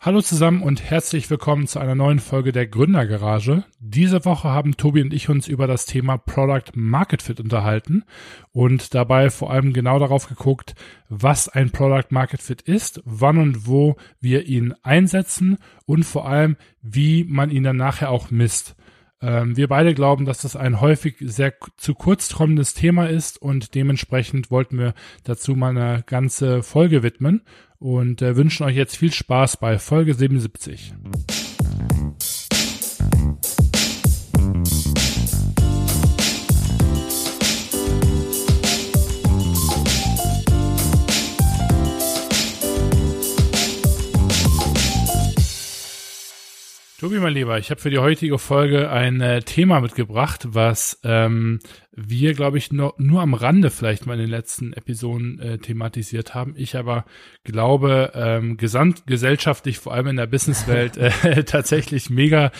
Hallo zusammen und herzlich willkommen zu einer neuen Folge der Gründergarage. Diese Woche haben Tobi und ich uns über das Thema Product Market Fit unterhalten und dabei vor allem genau darauf geguckt, was ein Product Market Fit ist, wann und wo wir ihn einsetzen und vor allem, wie man ihn dann nachher auch misst. Ähm, wir beide glauben, dass das ein häufig sehr zu kurz kommendes Thema ist und dementsprechend wollten wir dazu mal eine ganze Folge widmen und äh, wünschen euch jetzt viel Spaß bei Folge 77. Tobi, mein Lieber, ich habe für die heutige Folge ein äh, Thema mitgebracht, was ähm, wir, glaube ich, nur, nur am Rande vielleicht mal in den letzten Episoden äh, thematisiert haben. Ich aber glaube, ähm, gesamtgesellschaftlich, vor allem in der Businesswelt, äh, tatsächlich mega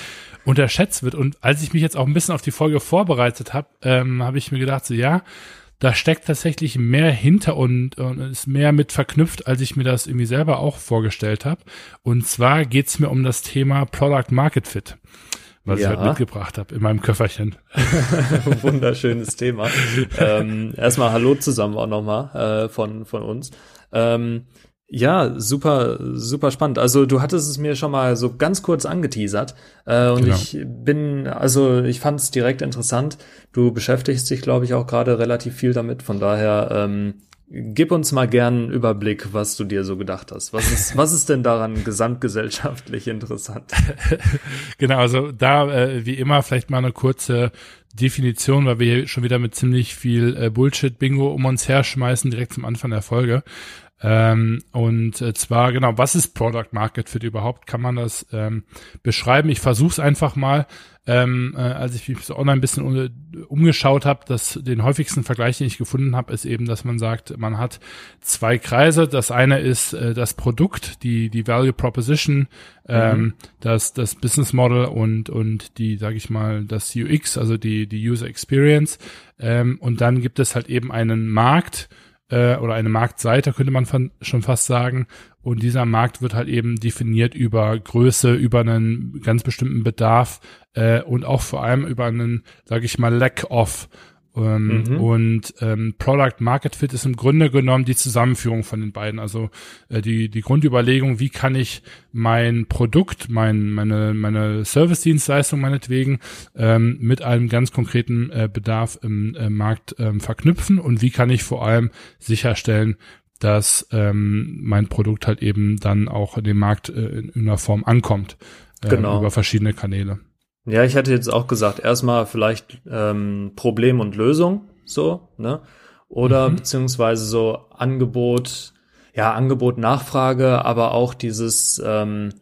unterschätzt wird. Und als ich mich jetzt auch ein bisschen auf die Folge vorbereitet habe, ähm, habe ich mir gedacht, so ja, da steckt tatsächlich mehr hinter und, und ist mehr mit verknüpft, als ich mir das irgendwie selber auch vorgestellt habe. Und zwar geht's mir um das Thema Product Market Fit, was ja. ich heute mitgebracht habe in meinem Köfferchen. Wunderschönes Thema. ähm, erstmal Hallo zusammen auch nochmal äh, von, von uns. Ähm, ja, super, super spannend. Also du hattest es mir schon mal so ganz kurz angeteasert äh, und genau. ich bin, also ich fand es direkt interessant. Du beschäftigst dich, glaube ich, auch gerade relativ viel damit. Von daher ähm, gib uns mal gern einen Überblick, was du dir so gedacht hast. Was ist, was ist denn daran gesamtgesellschaftlich interessant? genau, also da äh, wie immer vielleicht mal eine kurze Definition, weil wir hier schon wieder mit ziemlich viel äh, Bullshit-Bingo um uns herschmeißen, direkt zum Anfang der Folge. Ähm, und äh, zwar, genau, was ist Product Market Fit überhaupt? Kann man das ähm, beschreiben? Ich versuche es einfach mal, ähm, äh, als ich mich so online ein bisschen um, umgeschaut habe, dass den häufigsten Vergleich, den ich gefunden habe, ist eben, dass man sagt, man hat zwei Kreise. Das eine ist äh, das Produkt, die die Value Proposition, ähm, mhm. das das Business Model und und die, sage ich mal, das UX, also die die User Experience. Ähm, und dann gibt es halt eben einen Markt äh, oder eine Marktseite, könnte man von, schon fast sagen. Und dieser Markt wird halt eben definiert über Größe, über einen ganz bestimmten Bedarf äh, und auch vor allem über einen, sage ich mal, Lack of. Ähm, mhm. Und ähm, Product Market Fit ist im Grunde genommen die Zusammenführung von den beiden. Also äh, die, die Grundüberlegung, wie kann ich mein Produkt, mein, meine, meine Service-Dienstleistung meinetwegen ähm, mit einem ganz konkreten äh, Bedarf im äh, Markt ähm, verknüpfen und wie kann ich vor allem sicherstellen, dass ähm, mein Produkt halt eben dann auch in dem Markt äh, in, in einer Form ankommt. Äh, genau. Über verschiedene Kanäle. Ja, ich hätte jetzt auch gesagt, erstmal vielleicht ähm, Problem und Lösung, so, ne? Oder mhm. beziehungsweise so Angebot, ja, Angebot, Nachfrage, aber auch dieses, ähm,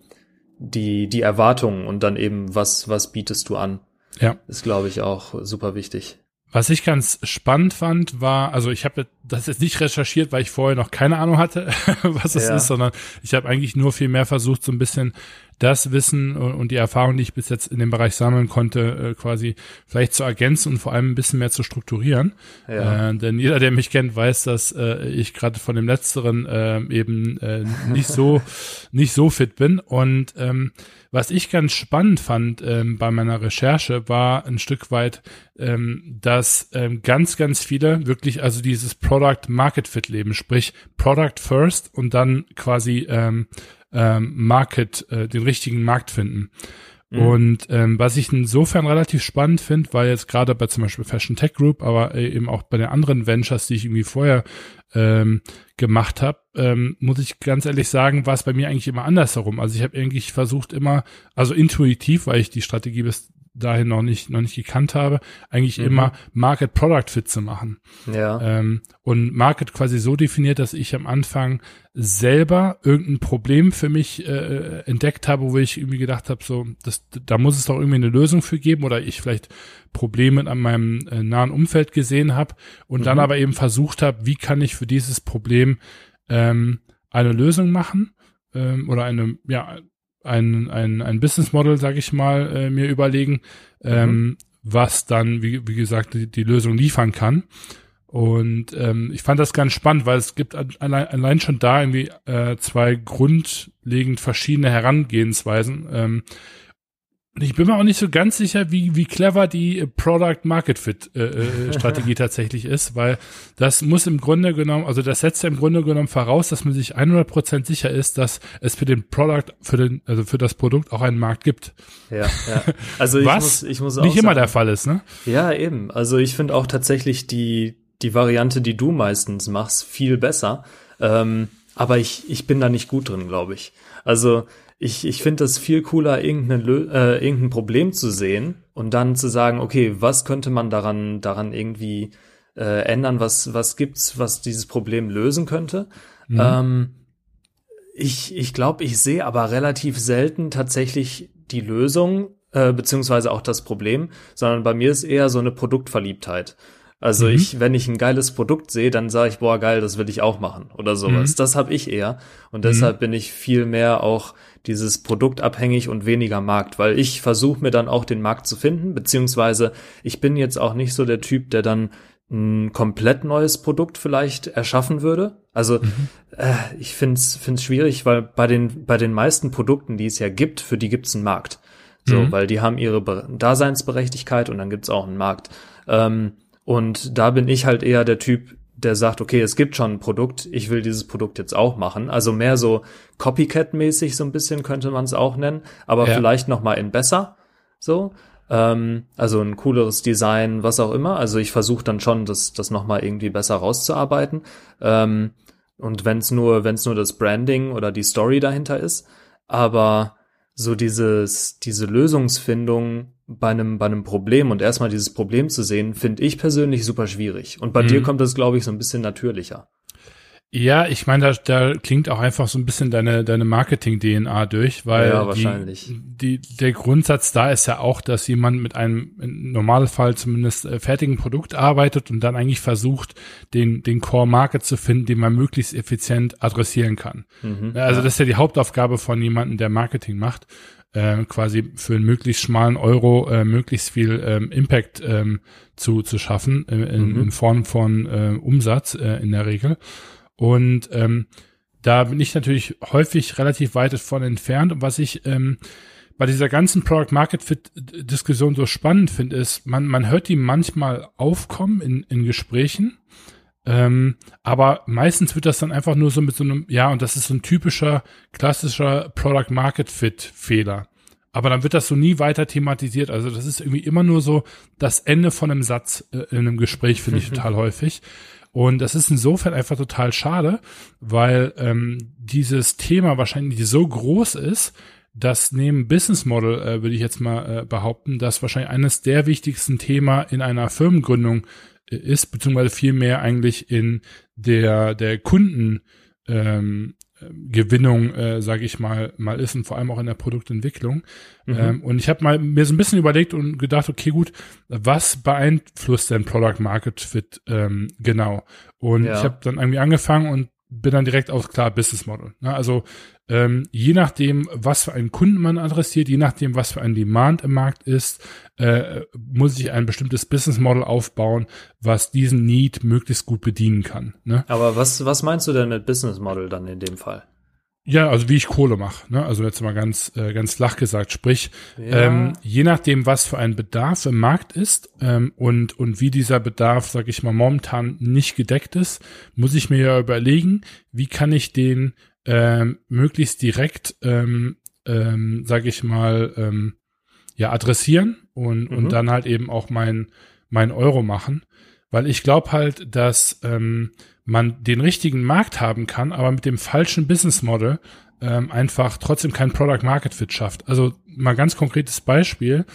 die, die Erwartungen und dann eben, was, was bietest du an? Ja. Ist, glaube ich, auch super wichtig. Was ich ganz spannend fand, war, also ich habe das jetzt nicht recherchiert, weil ich vorher noch keine Ahnung hatte, was es ja. ist, sondern ich habe eigentlich nur viel mehr versucht, so ein bisschen das Wissen und die Erfahrung, die ich bis jetzt in dem Bereich sammeln konnte, äh, quasi vielleicht zu ergänzen und vor allem ein bisschen mehr zu strukturieren. Ja. Äh, denn jeder, der mich kennt, weiß, dass äh, ich gerade von dem Letzteren äh, eben äh, nicht so nicht so fit bin. Und ähm, was ich ganz spannend fand ähm, bei meiner Recherche, war ein Stück weit, ähm, dass ähm, ganz, ganz viele wirklich also dieses Product Market Fit leben, sprich Product First und dann quasi ähm, ähm, Market, äh, den richtigen Markt finden. Mhm. Und ähm, was ich insofern relativ spannend finde, weil jetzt gerade bei zum Beispiel Fashion Tech Group, aber äh, eben auch bei den anderen Ventures, die ich irgendwie vorher ähm, gemacht habe, ähm, muss ich ganz ehrlich sagen, war es bei mir eigentlich immer andersherum. Also ich habe eigentlich versucht immer, also intuitiv, weil ich die Strategie bis dahin noch nicht noch nicht gekannt habe, eigentlich mhm. immer Market Product Fit zu machen. Ja. Ähm, und Market quasi so definiert, dass ich am Anfang selber irgendein Problem für mich äh, entdeckt habe, wo ich irgendwie gedacht habe, so, das, da muss es doch irgendwie eine Lösung für geben oder ich vielleicht Probleme an meinem äh, nahen Umfeld gesehen habe und mhm. dann aber eben versucht habe, wie kann ich für dieses Problem ähm, eine Lösung machen ähm, oder eine, ja, ein, ein, ein Business Model, sag ich mal, äh, mir überlegen, ähm, mhm. was dann, wie, wie gesagt, die, die Lösung liefern kann. Und ähm, ich fand das ganz spannend, weil es gibt allein, allein schon da irgendwie äh, zwei grundlegend verschiedene Herangehensweisen. Ähm, ich bin mir auch nicht so ganz sicher, wie, wie clever die Product Market Fit äh, äh Strategie tatsächlich ist, weil das muss im Grunde genommen, also das setzt ja im Grunde genommen voraus, dass man sich 100% sicher ist, dass es für den Product, für den, also für das Produkt auch einen Markt gibt. Ja, ja. Also ich Was muss, ich muss auch nicht immer sagen, der Fall ist, ne? Ja, eben. Also ich finde auch tatsächlich die, die Variante, die du meistens machst, viel besser. Ähm, aber ich, ich bin da nicht gut drin, glaube ich. Also ich, ich finde das viel cooler, irgendein, äh, irgendein Problem zu sehen und dann zu sagen, okay, was könnte man daran, daran irgendwie äh, ändern, was, was gibt's, was dieses Problem lösen könnte. Mhm. Ähm, ich ich glaube, ich sehe aber relativ selten tatsächlich die Lösung, äh, beziehungsweise auch das Problem, sondern bei mir ist eher so eine Produktverliebtheit. Also mhm. ich, wenn ich ein geiles Produkt sehe, dann sage ich, boah, geil, das will ich auch machen oder sowas. Mhm. Das habe ich eher. Und deshalb mhm. bin ich viel mehr auch dieses Produkt abhängig und weniger Markt, weil ich versuche mir dann auch den Markt zu finden, beziehungsweise ich bin jetzt auch nicht so der Typ, der dann ein komplett neues Produkt vielleicht erschaffen würde. Also mhm. äh, ich finde es schwierig, weil bei den, bei den meisten Produkten, die es ja gibt, für die gibt es einen Markt. So, mhm. weil die haben ihre Daseinsberechtigkeit und dann gibt es auch einen Markt. Ähm, und da bin ich halt eher der Typ, der sagt, okay, es gibt schon ein Produkt, ich will dieses Produkt jetzt auch machen. Also mehr so Copycat-mäßig so ein bisschen könnte man es auch nennen, aber ja. vielleicht noch mal in besser. So, ähm, also ein cooleres Design, was auch immer. Also ich versuche dann schon, das, das noch mal irgendwie besser rauszuarbeiten. Ähm, und wenn es nur, wenn es nur das Branding oder die Story dahinter ist, aber so dieses, diese Lösungsfindung bei einem, bei einem Problem und erstmal dieses Problem zu sehen, finde ich persönlich super schwierig. Und bei mhm. dir kommt das, glaube ich, so ein bisschen natürlicher. Ja, ich meine, da, da klingt auch einfach so ein bisschen deine, deine Marketing-DNA durch, weil ja, wahrscheinlich. Die, die, der Grundsatz da ist ja auch, dass jemand mit einem im Normalfall zumindest äh, fertigen Produkt arbeitet und dann eigentlich versucht, den, den Core-Market zu finden, den man möglichst effizient adressieren kann. Mhm, also ja. das ist ja die Hauptaufgabe von jemandem, der Marketing macht äh, quasi für einen möglichst schmalen Euro äh, möglichst viel ähm, Impact ähm, zu, zu schaffen, äh, in, mhm. in Form von äh, Umsatz äh, in der Regel. Und ähm, da bin ich natürlich häufig relativ weit davon entfernt. Und was ich ähm, bei dieser ganzen Product Market Fit Diskussion so spannend finde, ist, man, man hört die manchmal aufkommen in, in Gesprächen. Ähm, aber meistens wird das dann einfach nur so mit so einem, ja, und das ist so ein typischer, klassischer Product Market Fit Fehler. Aber dann wird das so nie weiter thematisiert. Also das ist irgendwie immer nur so das Ende von einem Satz äh, in einem Gespräch, finde ich total häufig. Und das ist insofern einfach total schade, weil ähm, dieses Thema wahrscheinlich so groß ist, dass neben Business Model, äh, würde ich jetzt mal äh, behaupten, dass wahrscheinlich eines der wichtigsten Thema in einer Firmengründung ist, beziehungsweise vielmehr eigentlich in der, der Kunden, ähm, Gewinnung, äh, sage ich mal, mal ist und vor allem auch in der Produktentwicklung. Mhm. Ähm, und ich habe mal mir so ein bisschen überlegt und gedacht, okay, gut, was beeinflusst denn Product Market Fit ähm, genau? Und ja. ich habe dann irgendwie angefangen und bin dann direkt aufs klar Business Model. Ne? Also ähm, je nachdem, was für einen Kunden man adressiert, je nachdem, was für ein Demand im Markt ist, äh, muss ich ein bestimmtes Business Model aufbauen, was diesen Need möglichst gut bedienen kann. Ne? Aber was, was meinst du denn mit Business Model dann in dem Fall? Ja, also wie ich Kohle mache, ne? Also jetzt mal ganz äh, ganz flach gesagt, sprich, ja. ähm, je nachdem, was für ein Bedarf im Markt ist ähm, und und wie dieser Bedarf, sag ich mal, momentan nicht gedeckt ist, muss ich mir ja überlegen, wie kann ich den ähm, möglichst direkt, ähm, ähm, sag ich mal, ähm, ja adressieren und mhm. und dann halt eben auch mein mein Euro machen, weil ich glaube halt, dass ähm, man den richtigen Markt haben kann, aber mit dem falschen Business Model ähm, einfach trotzdem kein Product Market Fit schafft. Also mal ganz konkretes Beispiel,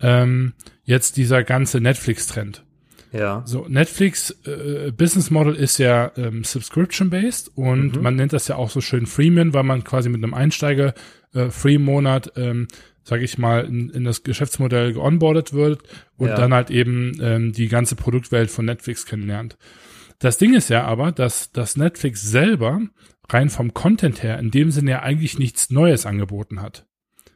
ähm, jetzt dieser ganze Netflix-Trend. Ja. So, Netflix äh, Business Model ist ja ähm, subscription-based und mhm. man nennt das ja auch so schön Freemium, weil man quasi mit einem Einsteiger äh, Free-Monat, ähm, sage ich mal, in, in das Geschäftsmodell geonboardet wird und ja. dann halt eben ähm, die ganze Produktwelt von Netflix kennenlernt. Das Ding ist ja aber, dass, dass Netflix selber rein vom Content her in dem Sinne ja eigentlich nichts Neues angeboten hat.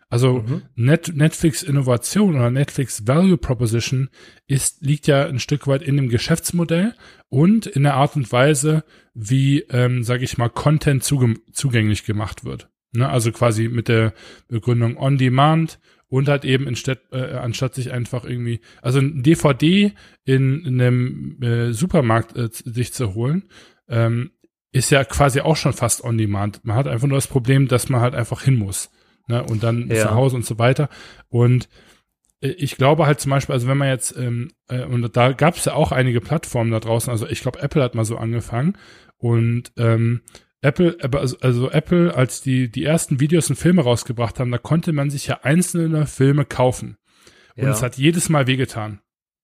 Also mhm. Net Netflix Innovation oder Netflix Value Proposition ist, liegt ja ein Stück weit in dem Geschäftsmodell und in der Art und Weise, wie, ähm, sage ich mal, Content zugänglich gemacht wird. Ne? Also quasi mit der Begründung On Demand und halt eben instead, äh, anstatt sich einfach irgendwie, also ein DVD in, in einem äh, Supermarkt äh, sich zu holen, ähm, ist ja quasi auch schon fast on demand. Man hat einfach nur das Problem, dass man halt einfach hin muss. Ne? Und dann ja. zu Hause und so weiter. Und äh, ich glaube halt zum Beispiel, also wenn man jetzt, ähm, äh, und da gab es ja auch einige Plattformen da draußen, also ich glaube, Apple hat mal so angefangen und ähm, Apple, also, also Apple, als die die ersten Videos und Filme rausgebracht haben, da konnte man sich ja einzelne Filme kaufen. Und ja. es hat jedes Mal wehgetan.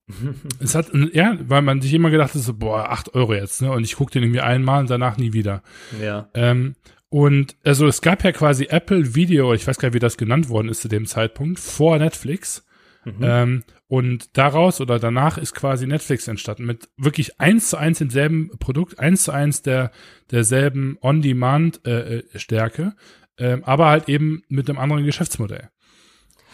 es hat, ja, weil man sich immer gedacht hat, so, boah, acht Euro jetzt, ne? Und ich gucke den irgendwie einmal und danach nie wieder. Ja. Ähm, und also es gab ja quasi Apple Video, ich weiß gar nicht, wie das genannt worden ist zu dem Zeitpunkt, vor Netflix. Mhm. Ähm, und daraus oder danach ist quasi Netflix entstanden mit wirklich eins zu eins demselben Produkt, eins zu eins der derselben On-Demand-Stärke, äh, äh, aber halt eben mit einem anderen Geschäftsmodell.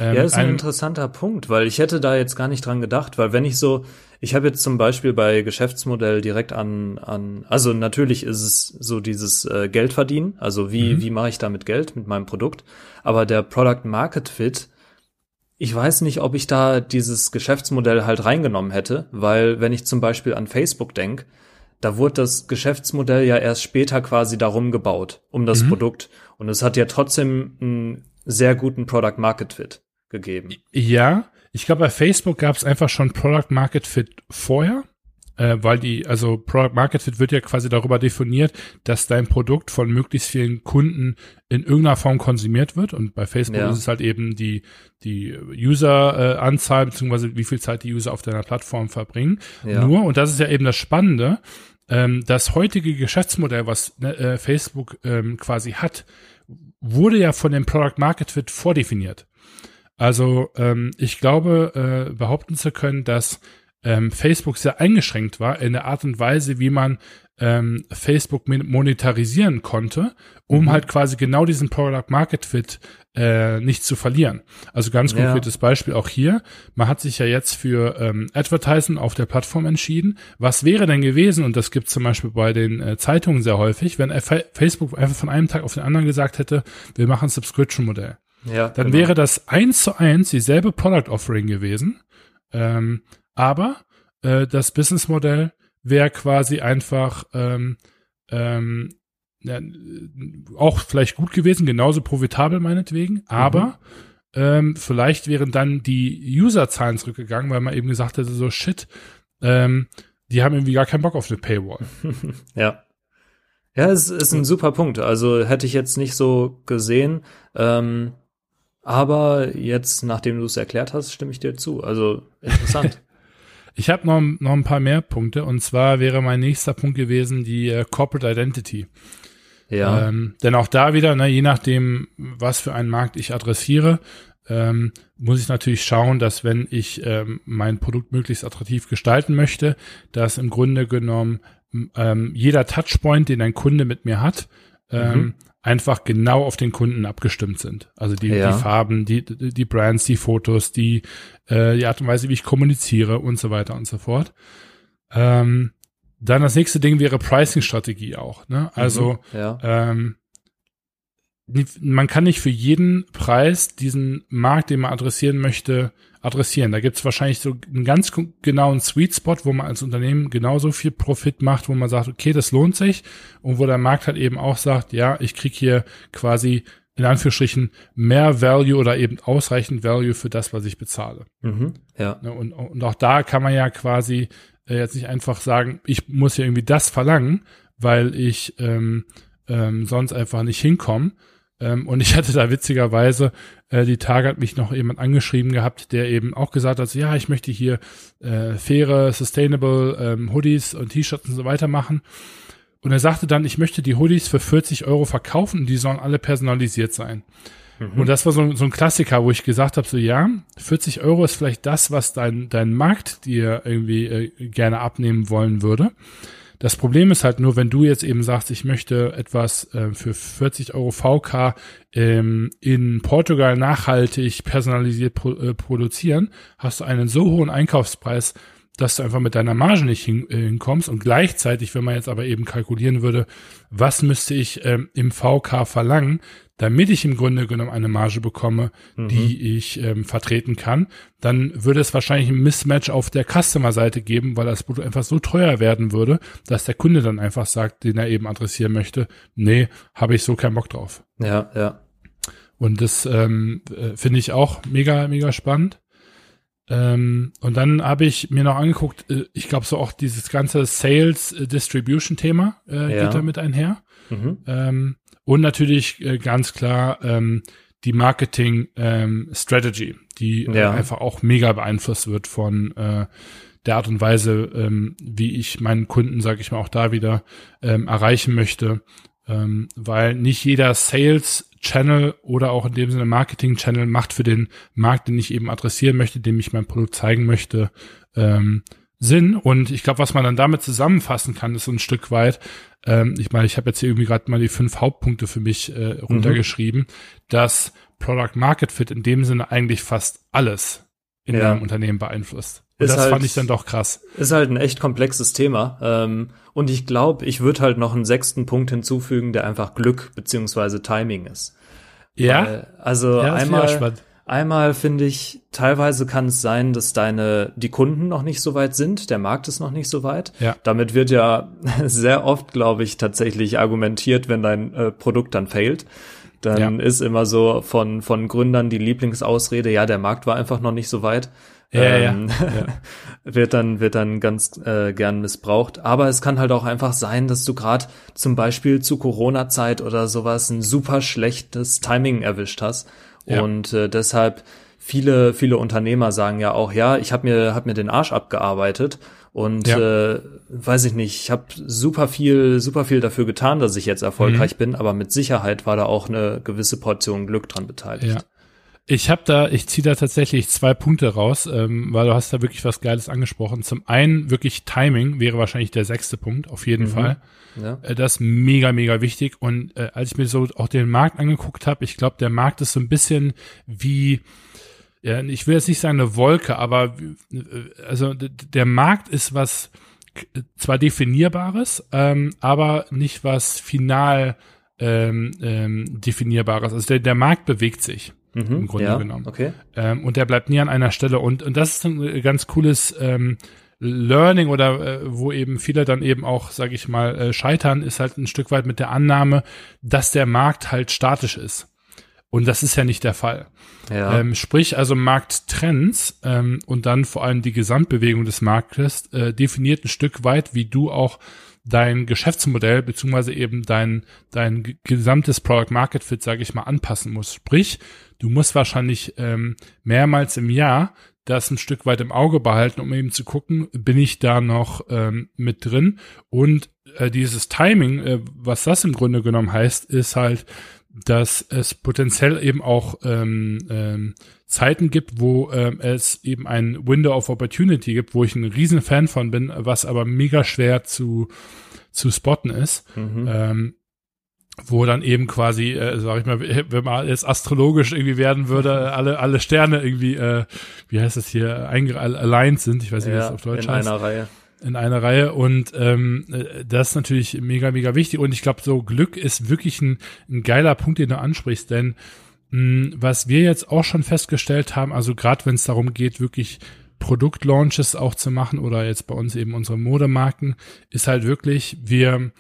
Ähm, ja, ist ein, ein interessanter Punkt, weil ich hätte da jetzt gar nicht dran gedacht, weil wenn ich so, ich habe jetzt zum Beispiel bei Geschäftsmodell direkt an, an, also natürlich ist es so dieses äh, Geld verdienen, also wie, mhm. wie mache ich damit Geld mit meinem Produkt, aber der Product Market Fit, ich weiß nicht, ob ich da dieses Geschäftsmodell halt reingenommen hätte, weil wenn ich zum Beispiel an Facebook denke, da wurde das Geschäftsmodell ja erst später quasi darum gebaut, um das mhm. Produkt. Und es hat ja trotzdem einen sehr guten Product Market Fit gegeben. Ja, ich glaube, bei Facebook gab es einfach schon Product Market Fit vorher, äh, weil die, also Product Market Fit wird ja quasi darüber definiert, dass dein Produkt von möglichst vielen Kunden in irgendeiner Form konsumiert wird. Und bei Facebook ja. ist es halt eben die, die User-Anzahl, äh, beziehungsweise wie viel Zeit die User auf deiner Plattform verbringen. Ja. Nur, und das ist ja eben das Spannende, ähm, das heutige Geschäftsmodell, was ne, äh, Facebook ähm, quasi hat, wurde ja von dem Product Market Fit vordefiniert. Also ähm, ich glaube, äh, behaupten zu können, dass ähm, Facebook sehr eingeschränkt war in der Art und Weise, wie man ähm, Facebook monetarisieren konnte, um mhm. halt quasi genau diesen Product Market Fit äh, nicht zu verlieren. Also ganz konkretes ja. Beispiel auch hier. Man hat sich ja jetzt für ähm, Advertisen auf der Plattform entschieden. Was wäre denn gewesen, und das gibt zum Beispiel bei den äh, Zeitungen sehr häufig, wenn Facebook einfach von einem Tag auf den anderen gesagt hätte, wir machen ein Subscription-Modell. Ja, dann genau. wäre das eins zu eins dieselbe Product Offering gewesen. Ähm, aber äh, das Businessmodell wäre quasi einfach ähm, ähm, ja, auch vielleicht gut gewesen, genauso profitabel meinetwegen, mhm. aber ähm, vielleicht wären dann die Userzahlen zurückgegangen, weil man eben gesagt hätte, so shit, ähm, die haben irgendwie gar keinen Bock auf eine Paywall. ja. Ja, es ist ein super Punkt. Also hätte ich jetzt nicht so gesehen. Ähm, aber jetzt, nachdem du es erklärt hast, stimme ich dir zu. Also interessant. ich habe noch, noch ein paar mehr Punkte. Und zwar wäre mein nächster Punkt gewesen die äh, Corporate Identity. Ja. Ähm, denn auch da wieder, ne, je nachdem, was für einen Markt ich adressiere, ähm, muss ich natürlich schauen, dass wenn ich ähm, mein Produkt möglichst attraktiv gestalten möchte, dass im Grunde genommen ähm, jeder Touchpoint, den ein Kunde mit mir hat, ähm, mhm einfach genau auf den Kunden abgestimmt sind. Also die, ja. die Farben, die, die Brands, die Fotos, die, äh, die Art und Weise, wie ich kommuniziere und so weiter und so fort. Ähm, dann das nächste Ding wäre Pricing-Strategie auch. Ne? Also mhm, ja. ähm, man kann nicht für jeden Preis diesen Markt, den man adressieren möchte, adressieren. Da gibt es wahrscheinlich so einen ganz genauen Sweet Spot, wo man als Unternehmen genauso viel Profit macht, wo man sagt, okay, das lohnt sich und wo der Markt halt eben auch sagt, ja, ich krieg hier quasi in Anführungsstrichen mehr Value oder eben ausreichend Value für das, was ich bezahle. Mhm, ja. Ne, und, und auch da kann man ja quasi äh, jetzt nicht einfach sagen, ich muss hier irgendwie das verlangen, weil ich ähm, ähm, sonst einfach nicht hinkomme, ähm, und ich hatte da witzigerweise, äh, die Tage hat mich noch jemand angeschrieben gehabt, der eben auch gesagt hat, ja, ich möchte hier äh, faire, sustainable ähm, Hoodies und T-Shirts und so weiter machen. Und er sagte dann, ich möchte die Hoodies für 40 Euro verkaufen und die sollen alle personalisiert sein. Mhm. Und das war so, so ein Klassiker, wo ich gesagt habe, so ja, 40 Euro ist vielleicht das, was dein, dein Markt dir irgendwie äh, gerne abnehmen wollen würde. Das Problem ist halt nur, wenn du jetzt eben sagst, ich möchte etwas äh, für 40 Euro VK ähm, in Portugal nachhaltig personalisiert pro, äh, produzieren, hast du einen so hohen Einkaufspreis, dass du einfach mit deiner Marge nicht hin, äh, hinkommst. Und gleichzeitig, wenn man jetzt aber eben kalkulieren würde, was müsste ich ähm, im VK verlangen, damit ich im Grunde genommen eine Marge bekomme, mhm. die ich ähm, vertreten kann, dann würde es wahrscheinlich ein Mismatch auf der Customer-Seite geben, weil das Produkt einfach so teuer werden würde, dass der Kunde dann einfach sagt, den er eben adressieren möchte, nee, habe ich so keinen Bock drauf. Ja, ja. Und das ähm, äh, finde ich auch mega, mega spannend. Ähm, und dann habe ich mir noch angeguckt, äh, ich glaube so auch dieses ganze Sales äh, Distribution Thema äh, ja. geht damit einher. Mhm. Ähm, und natürlich äh, ganz klar ähm, die Marketing ähm, Strategy, die äh, ja. einfach auch mega beeinflusst wird von äh, der Art und Weise, ähm, wie ich meinen Kunden, sage ich mal, auch da wieder ähm, erreichen möchte. Ähm, weil nicht jeder Sales Channel oder auch in dem Sinne Marketing Channel macht für den Markt, den ich eben adressieren möchte, dem ich mein Produkt zeigen möchte, ähm, Sinn. Und ich glaube, was man dann damit zusammenfassen kann, ist so ein Stück weit, ähm, ich meine, ich habe jetzt hier irgendwie gerade mal die fünf Hauptpunkte für mich äh, mhm. runtergeschrieben, mhm. dass Product Market Fit in dem Sinne eigentlich fast alles in ja. einem Unternehmen beeinflusst. Und ist das halt, fand ich dann doch krass. Ist halt ein echt komplexes Thema. Ähm, und ich glaube, ich würde halt noch einen sechsten Punkt hinzufügen, der einfach Glück beziehungsweise Timing ist. Ja. Weil, also ja, einmal, einmal finde ich, teilweise kann es sein, dass deine, die Kunden noch nicht so weit sind, der Markt ist noch nicht so weit. Ja. Damit wird ja sehr oft, glaube ich, tatsächlich argumentiert, wenn dein äh, Produkt dann failt dann ja. ist immer so von, von Gründern die Lieblingsausrede, ja, der Markt war einfach noch nicht so weit. Ja, ähm, ja, ja. wird dann wird dann ganz äh, gern missbraucht. Aber es kann halt auch einfach sein, dass du gerade zum Beispiel zu Corona-Zeit oder sowas ein super schlechtes Timing erwischt hast ja. und äh, deshalb viele viele Unternehmer sagen ja auch, ja, ich habe mir hab mir den Arsch abgearbeitet und ja. äh, weiß ich nicht, ich habe super viel, super viel dafür getan, dass ich jetzt erfolgreich mhm. bin, aber mit Sicherheit war da auch eine gewisse Portion Glück dran beteiligt. Ja. Ich habe da, ich ziehe da tatsächlich zwei Punkte raus, ähm, weil du hast da wirklich was Geiles angesprochen. Zum einen wirklich Timing wäre wahrscheinlich der sechste Punkt, auf jeden mhm. Fall. Ja. Äh, das ist mega, mega wichtig. Und äh, als ich mir so auch den Markt angeguckt habe, ich glaube, der Markt ist so ein bisschen wie ja, ich will jetzt nicht sagen eine Wolke, aber also der Markt ist was zwar definierbares, ähm, aber nicht was final ähm, ähm, definierbares. Also der, der Markt bewegt sich mhm, im Grunde ja, genommen. Okay. Ähm, und der bleibt nie an einer Stelle. Und, und das ist ein ganz cooles ähm, Learning oder äh, wo eben viele dann eben auch, sage ich mal, äh, scheitern, ist halt ein Stück weit mit der Annahme, dass der Markt halt statisch ist. Und das ist ja nicht der Fall. Ja. Ähm, sprich also Markttrends ähm, und dann vor allem die Gesamtbewegung des Marktes äh, definiert ein Stück weit, wie du auch dein Geschäftsmodell beziehungsweise eben dein dein gesamtes Product Market Fit, sage ich mal, anpassen musst. Sprich, du musst wahrscheinlich ähm, mehrmals im Jahr das ein Stück weit im Auge behalten, um eben zu gucken, bin ich da noch ähm, mit drin und äh, dieses Timing, äh, was das im Grunde genommen heißt, ist halt dass es potenziell eben auch ähm, ähm, Zeiten gibt, wo ähm, es eben ein Window of Opportunity gibt, wo ich ein riesen Fan von bin, was aber mega schwer zu zu spotten ist. Mhm. Ähm, wo dann eben quasi, äh, sag ich mal, wenn man jetzt astrologisch irgendwie werden würde, alle alle Sterne irgendwie, äh, wie heißt das hier, aligned sind. Ich weiß nicht, ja, wie das auf Deutsch in heißt. In einer Reihe in einer Reihe und ähm, äh, das ist natürlich mega, mega wichtig und ich glaube, so Glück ist wirklich ein, ein geiler Punkt, den du ansprichst, denn mh, was wir jetzt auch schon festgestellt haben, also gerade wenn es darum geht, wirklich Produktlaunches auch zu machen oder jetzt bei uns eben unsere Modemarken, ist halt wirklich, wir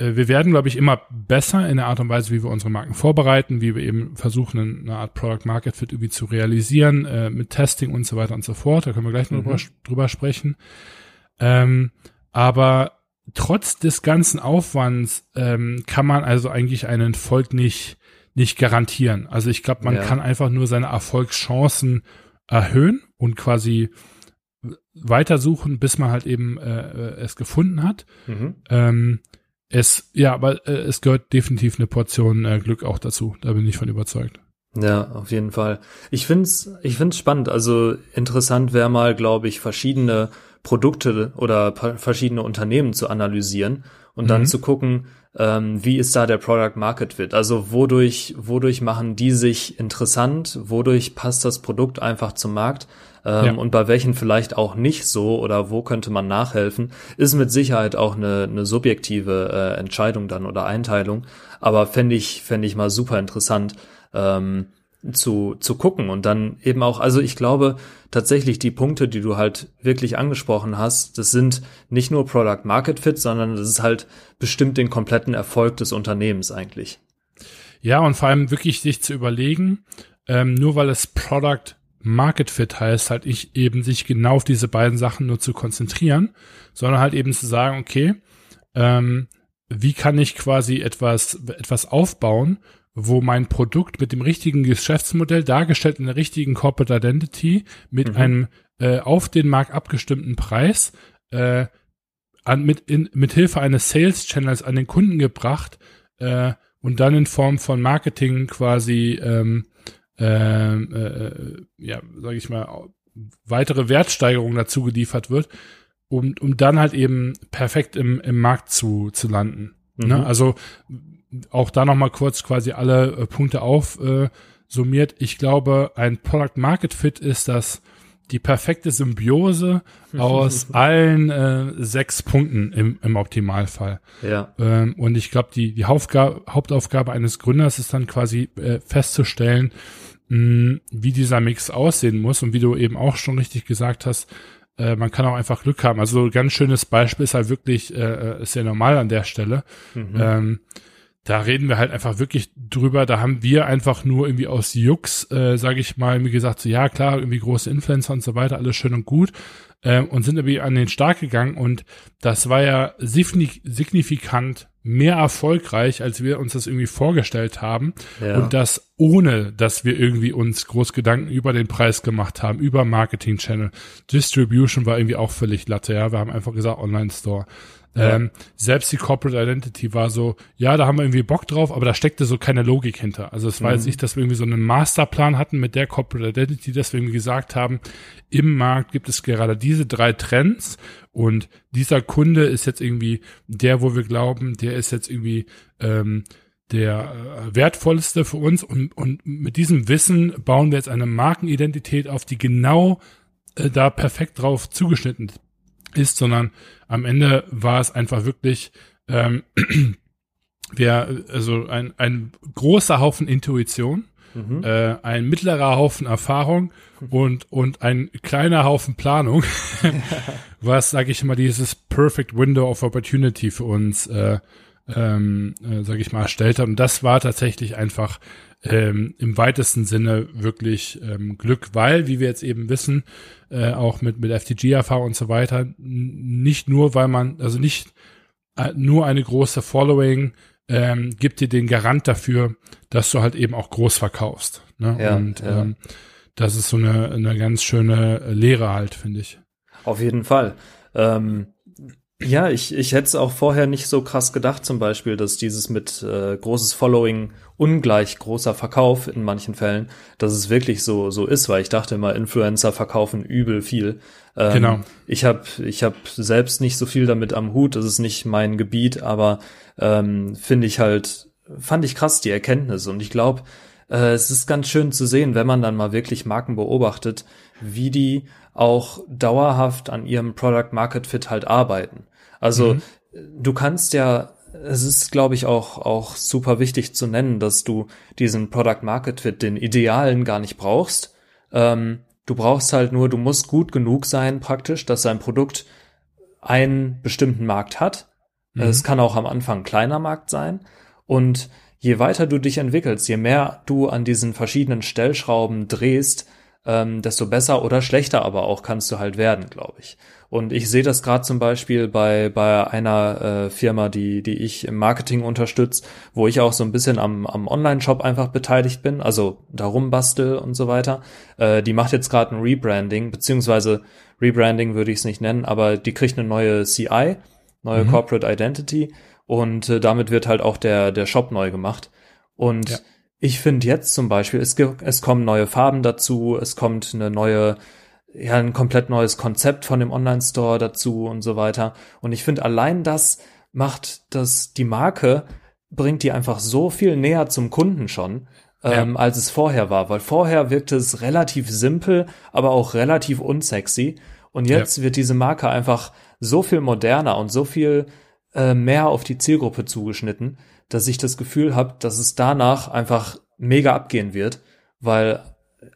äh, wir werden, glaube ich, immer besser in der Art und Weise, wie wir unsere Marken vorbereiten, wie wir eben versuchen, eine Art Product Market Fit irgendwie zu realisieren, äh, mit Testing und so weiter und so fort. Da können wir gleich noch mhm. drüber, drüber sprechen. Ähm, aber trotz des ganzen Aufwands ähm, kann man also eigentlich einen Erfolg nicht, nicht garantieren. Also ich glaube, man ja. kann einfach nur seine Erfolgschancen erhöhen und quasi weitersuchen, bis man halt eben äh, es gefunden hat. Mhm. Ähm, es, ja, aber äh, es gehört definitiv eine Portion äh, Glück auch dazu. Da bin ich von überzeugt. Ja, auf jeden Fall. Ich find's, ich find's spannend. Also interessant wäre mal, glaube ich, verschiedene Produkte oder verschiedene Unternehmen zu analysieren und mhm. dann zu gucken, ähm, wie ist da der Product Market Fit? Also wodurch, wodurch machen die sich interessant? Wodurch passt das Produkt einfach zum Markt? Ähm, ja. Und bei welchen vielleicht auch nicht so oder wo könnte man nachhelfen? Ist mit Sicherheit auch eine, eine subjektive äh, Entscheidung dann oder Einteilung. Aber fände ich, fände ich mal super interessant. Ähm, zu, zu gucken und dann eben auch, also ich glaube tatsächlich die Punkte, die du halt wirklich angesprochen hast, das sind nicht nur Product Market Fit, sondern das ist halt bestimmt den kompletten Erfolg des Unternehmens eigentlich. Ja, und vor allem wirklich sich zu überlegen, ähm, nur weil es Product Market Fit heißt, halt ich eben sich genau auf diese beiden Sachen nur zu konzentrieren, sondern halt eben zu sagen, okay, ähm, wie kann ich quasi etwas, etwas aufbauen, wo mein Produkt mit dem richtigen Geschäftsmodell dargestellt in der richtigen Corporate Identity mit mhm. einem äh, auf den Markt abgestimmten Preis äh, an, mit, in, mit Hilfe eines Sales Channels an den Kunden gebracht äh, und dann in Form von Marketing quasi ähm, äh, äh, ja, sage ich mal, weitere Wertsteigerung dazu geliefert wird, um, um dann halt eben perfekt im, im Markt zu, zu landen. Ne? Mhm. Ne? Also auch da nochmal kurz quasi alle äh, Punkte auf äh. Ich glaube, ein Product Market Fit ist das die perfekte Symbiose aus allen äh, sechs Punkten im, im Optimalfall. Ja. Ähm, und ich glaube, die, die Hauptaufgabe eines Gründers ist dann quasi äh, festzustellen, mh, wie dieser Mix aussehen muss. Und wie du eben auch schon richtig gesagt hast, äh, man kann auch einfach Glück haben. Also ein ganz schönes Beispiel ist halt wirklich, äh, äh ist ja normal an der Stelle. Mhm. Ähm, da reden wir halt einfach wirklich drüber. Da haben wir einfach nur irgendwie aus Jux, äh, sage ich mal, wie gesagt, so ja klar, irgendwie große Influencer und so weiter, alles schön und gut. Äh, und sind irgendwie an den Start gegangen und das war ja signifikant mehr erfolgreich, als wir uns das irgendwie vorgestellt haben. Ja. Und das ohne, dass wir irgendwie uns groß Gedanken über den Preis gemacht haben, über Marketing Channel. Distribution war irgendwie auch völlig latte, ja. Wir haben einfach gesagt Online Store. Ja. Ähm, selbst die Corporate Identity war so, ja, da haben wir irgendwie Bock drauf, aber da steckte so keine Logik hinter. Also es war mhm. jetzt nicht, dass wir irgendwie so einen Masterplan hatten mit der Corporate Identity, dass wir irgendwie gesagt haben, im Markt gibt es gerade diese drei Trends und dieser Kunde ist jetzt irgendwie der, wo wir glauben, der ist jetzt irgendwie ähm, der äh, wertvollste für uns und, und mit diesem Wissen bauen wir jetzt eine Markenidentität auf, die genau äh, da perfekt drauf zugeschnitten ist, sondern am Ende war es einfach wirklich ähm, wir, also ein, ein großer Haufen Intuition, mhm. äh, ein mittlerer Haufen Erfahrung und, und ein kleiner Haufen Planung, was, sage ich mal, dieses Perfect Window of Opportunity für uns, äh, ähm, äh, sage ich mal, erstellt hat. Und das war tatsächlich einfach ähm, im weitesten Sinne wirklich ähm, Glück, weil, wie wir jetzt eben wissen, äh, auch mit, mit FTG-Erfahrung und so weiter, nicht nur, weil man, also nicht äh, nur eine große Following ähm, gibt dir den Garant dafür, dass du halt eben auch groß verkaufst. Ne? Ja, und ja. Ähm, das ist so eine, eine ganz schöne Lehre halt, finde ich. Auf jeden Fall. Ähm, ja, ich, ich hätte es auch vorher nicht so krass gedacht, zum Beispiel, dass dieses mit äh, großes Following ungleich großer Verkauf in manchen Fällen, dass es wirklich so so ist, weil ich dachte immer, Influencer verkaufen übel viel. Ähm, genau. Ich habe ich hab selbst nicht so viel damit am Hut, das ist nicht mein Gebiet, aber ähm, finde ich halt, fand ich krass die Erkenntnis und ich glaube, äh, es ist ganz schön zu sehen, wenn man dann mal wirklich Marken beobachtet, wie die auch dauerhaft an ihrem Product Market Fit halt arbeiten. Also mhm. du kannst ja, es ist, glaube ich, auch, auch super wichtig zu nennen, dass du diesen Product Market Fit, den Idealen gar nicht brauchst. Ähm, du brauchst halt nur, du musst gut genug sein praktisch, dass dein Produkt einen bestimmten Markt hat. Mhm. Es kann auch am Anfang ein kleiner Markt sein. Und je weiter du dich entwickelst, je mehr du an diesen verschiedenen Stellschrauben drehst, ähm, desto besser oder schlechter aber auch kannst du halt werden, glaube ich. Und ich sehe das gerade zum Beispiel bei, bei einer äh, Firma, die, die ich im Marketing unterstütze, wo ich auch so ein bisschen am, am Online-Shop einfach beteiligt bin, also darum bastel und so weiter. Äh, die macht jetzt gerade ein Rebranding, beziehungsweise Rebranding würde ich es nicht nennen, aber die kriegt eine neue CI, neue mhm. Corporate Identity und äh, damit wird halt auch der, der Shop neu gemacht. Und ja. Ich finde jetzt zum Beispiel, es, es kommen neue Farben dazu, es kommt eine neue ja ein komplett neues Konzept von dem Online-Store dazu und so weiter. Und ich finde, allein das macht das die Marke bringt die einfach so viel näher zum Kunden schon, ähm, ja. als es vorher war. Weil vorher wirkte es relativ simpel, aber auch relativ unsexy. Und jetzt ja. wird diese Marke einfach so viel moderner und so viel äh, mehr auf die Zielgruppe zugeschnitten, dass ich das Gefühl habe, dass es danach einfach mega abgehen wird, weil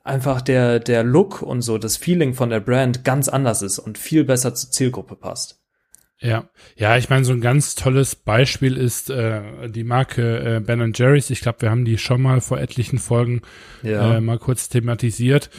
einfach der, der Look und so, das Feeling von der Brand ganz anders ist und viel besser zur Zielgruppe passt. Ja, ja, ich meine, so ein ganz tolles Beispiel ist äh, die Marke äh, Ben Jerry's. Ich glaube, wir haben die schon mal vor etlichen Folgen ja. äh, mal kurz thematisiert,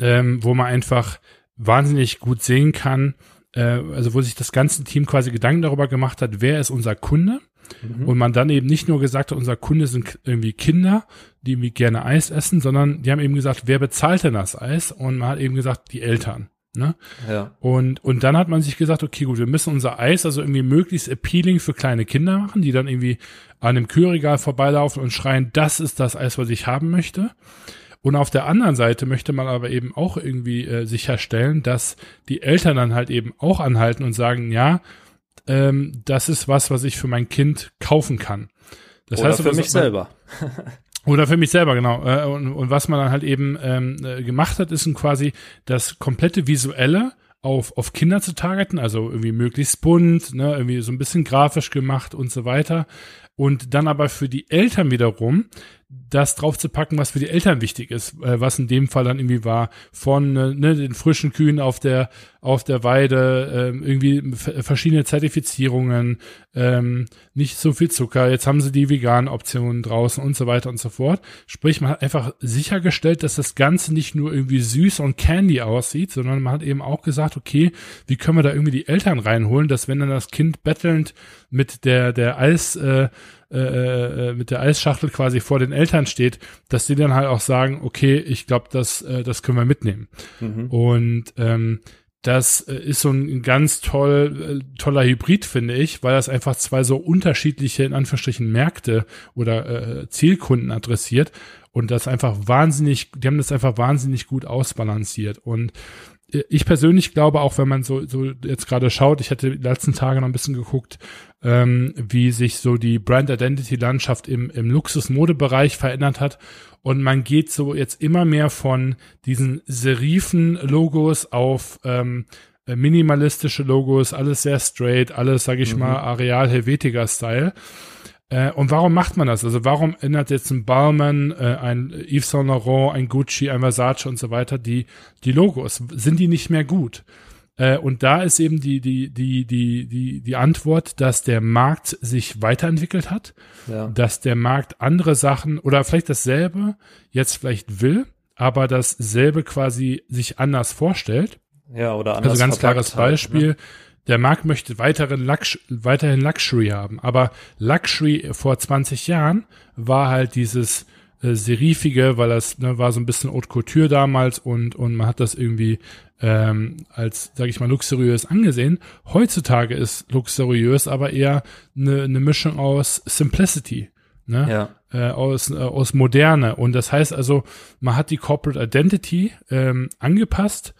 ähm, wo man einfach wahnsinnig gut sehen kann, äh, also wo sich das ganze Team quasi Gedanken darüber gemacht hat, wer ist unser Kunde Mhm. Und man dann eben nicht nur gesagt hat, unser Kunde sind irgendwie Kinder, die irgendwie gerne Eis essen, sondern die haben eben gesagt, wer bezahlt denn das Eis? Und man hat eben gesagt, die Eltern. Ne? Ja. Und, und dann hat man sich gesagt, okay, gut, wir müssen unser Eis also irgendwie möglichst appealing für kleine Kinder machen, die dann irgendwie an einem Kühlregal vorbeilaufen und schreien, das ist das Eis, was ich haben möchte. Und auf der anderen Seite möchte man aber eben auch irgendwie äh, sicherstellen, dass die Eltern dann halt eben auch anhalten und sagen, ja, ähm, das ist was, was ich für mein Kind kaufen kann. Das oder heißt, für mich selber. Oder für mich selber, genau. Äh, und, und was man dann halt eben ähm, äh, gemacht hat, ist quasi das komplette Visuelle auf, auf Kinder zu targeten, also irgendwie möglichst bunt, ne, irgendwie so ein bisschen grafisch gemacht und so weiter. Und dann aber für die Eltern wiederum das drauf zu packen, was für die Eltern wichtig ist, äh, was in dem Fall dann irgendwie war von äh, ne, den frischen Kühen auf der auf der Weide, äh, irgendwie verschiedene Zertifizierungen, ähm, nicht so viel Zucker, jetzt haben sie die veganen Optionen draußen und so weiter und so fort. Sprich, man hat einfach sichergestellt, dass das Ganze nicht nur irgendwie süß und candy aussieht, sondern man hat eben auch gesagt, okay, wie können wir da irgendwie die Eltern reinholen, dass wenn dann das Kind bettelnd mit der der Eis äh, äh, äh, mit der Eisschachtel quasi vor den Eltern steht, dass die dann halt auch sagen, okay, ich glaube, das, äh, das können wir mitnehmen. Mhm. Und ähm, das äh, ist so ein ganz toll, toller Hybrid, finde ich, weil das einfach zwei so unterschiedliche, in Anführungsstrichen, Märkte oder äh, Zielkunden adressiert und das einfach wahnsinnig, die haben das einfach wahnsinnig gut ausbalanciert. Und ich persönlich glaube auch, wenn man so, so jetzt gerade schaut, ich hatte die letzten Tage noch ein bisschen geguckt, ähm, wie sich so die Brand Identity Landschaft im, im Luxus-Modebereich verändert hat. Und man geht so jetzt immer mehr von diesen Serifen-Logos auf ähm, minimalistische Logos, alles sehr straight, alles, sage ich mhm. mal, Areal Helvetica-Style. Äh, und warum macht man das? Also warum ändert jetzt ein Balmain, äh, ein Yves Saint Laurent, ein Gucci, ein Versace und so weiter die, die Logos? Sind die nicht mehr gut? Äh, und da ist eben die, die, die, die, die, die Antwort, dass der Markt sich weiterentwickelt hat, ja. dass der Markt andere Sachen oder vielleicht dasselbe jetzt vielleicht will, aber dasselbe quasi sich anders vorstellt. Ja, oder anders. Also ganz klares Beispiel. Halt, ne? Der Markt möchte weiteren Lux weiterhin Luxury haben. Aber Luxury vor 20 Jahren war halt dieses äh, Serifige, weil das ne, war so ein bisschen Haute Couture damals und, und man hat das irgendwie ähm, als, sag ich mal, luxuriös angesehen. Heutzutage ist luxuriös aber eher eine, eine Mischung aus Simplicity. Ne? Ja. Äh, aus, äh, aus Moderne. Und das heißt also, man hat die Corporate Identity ähm, angepasst,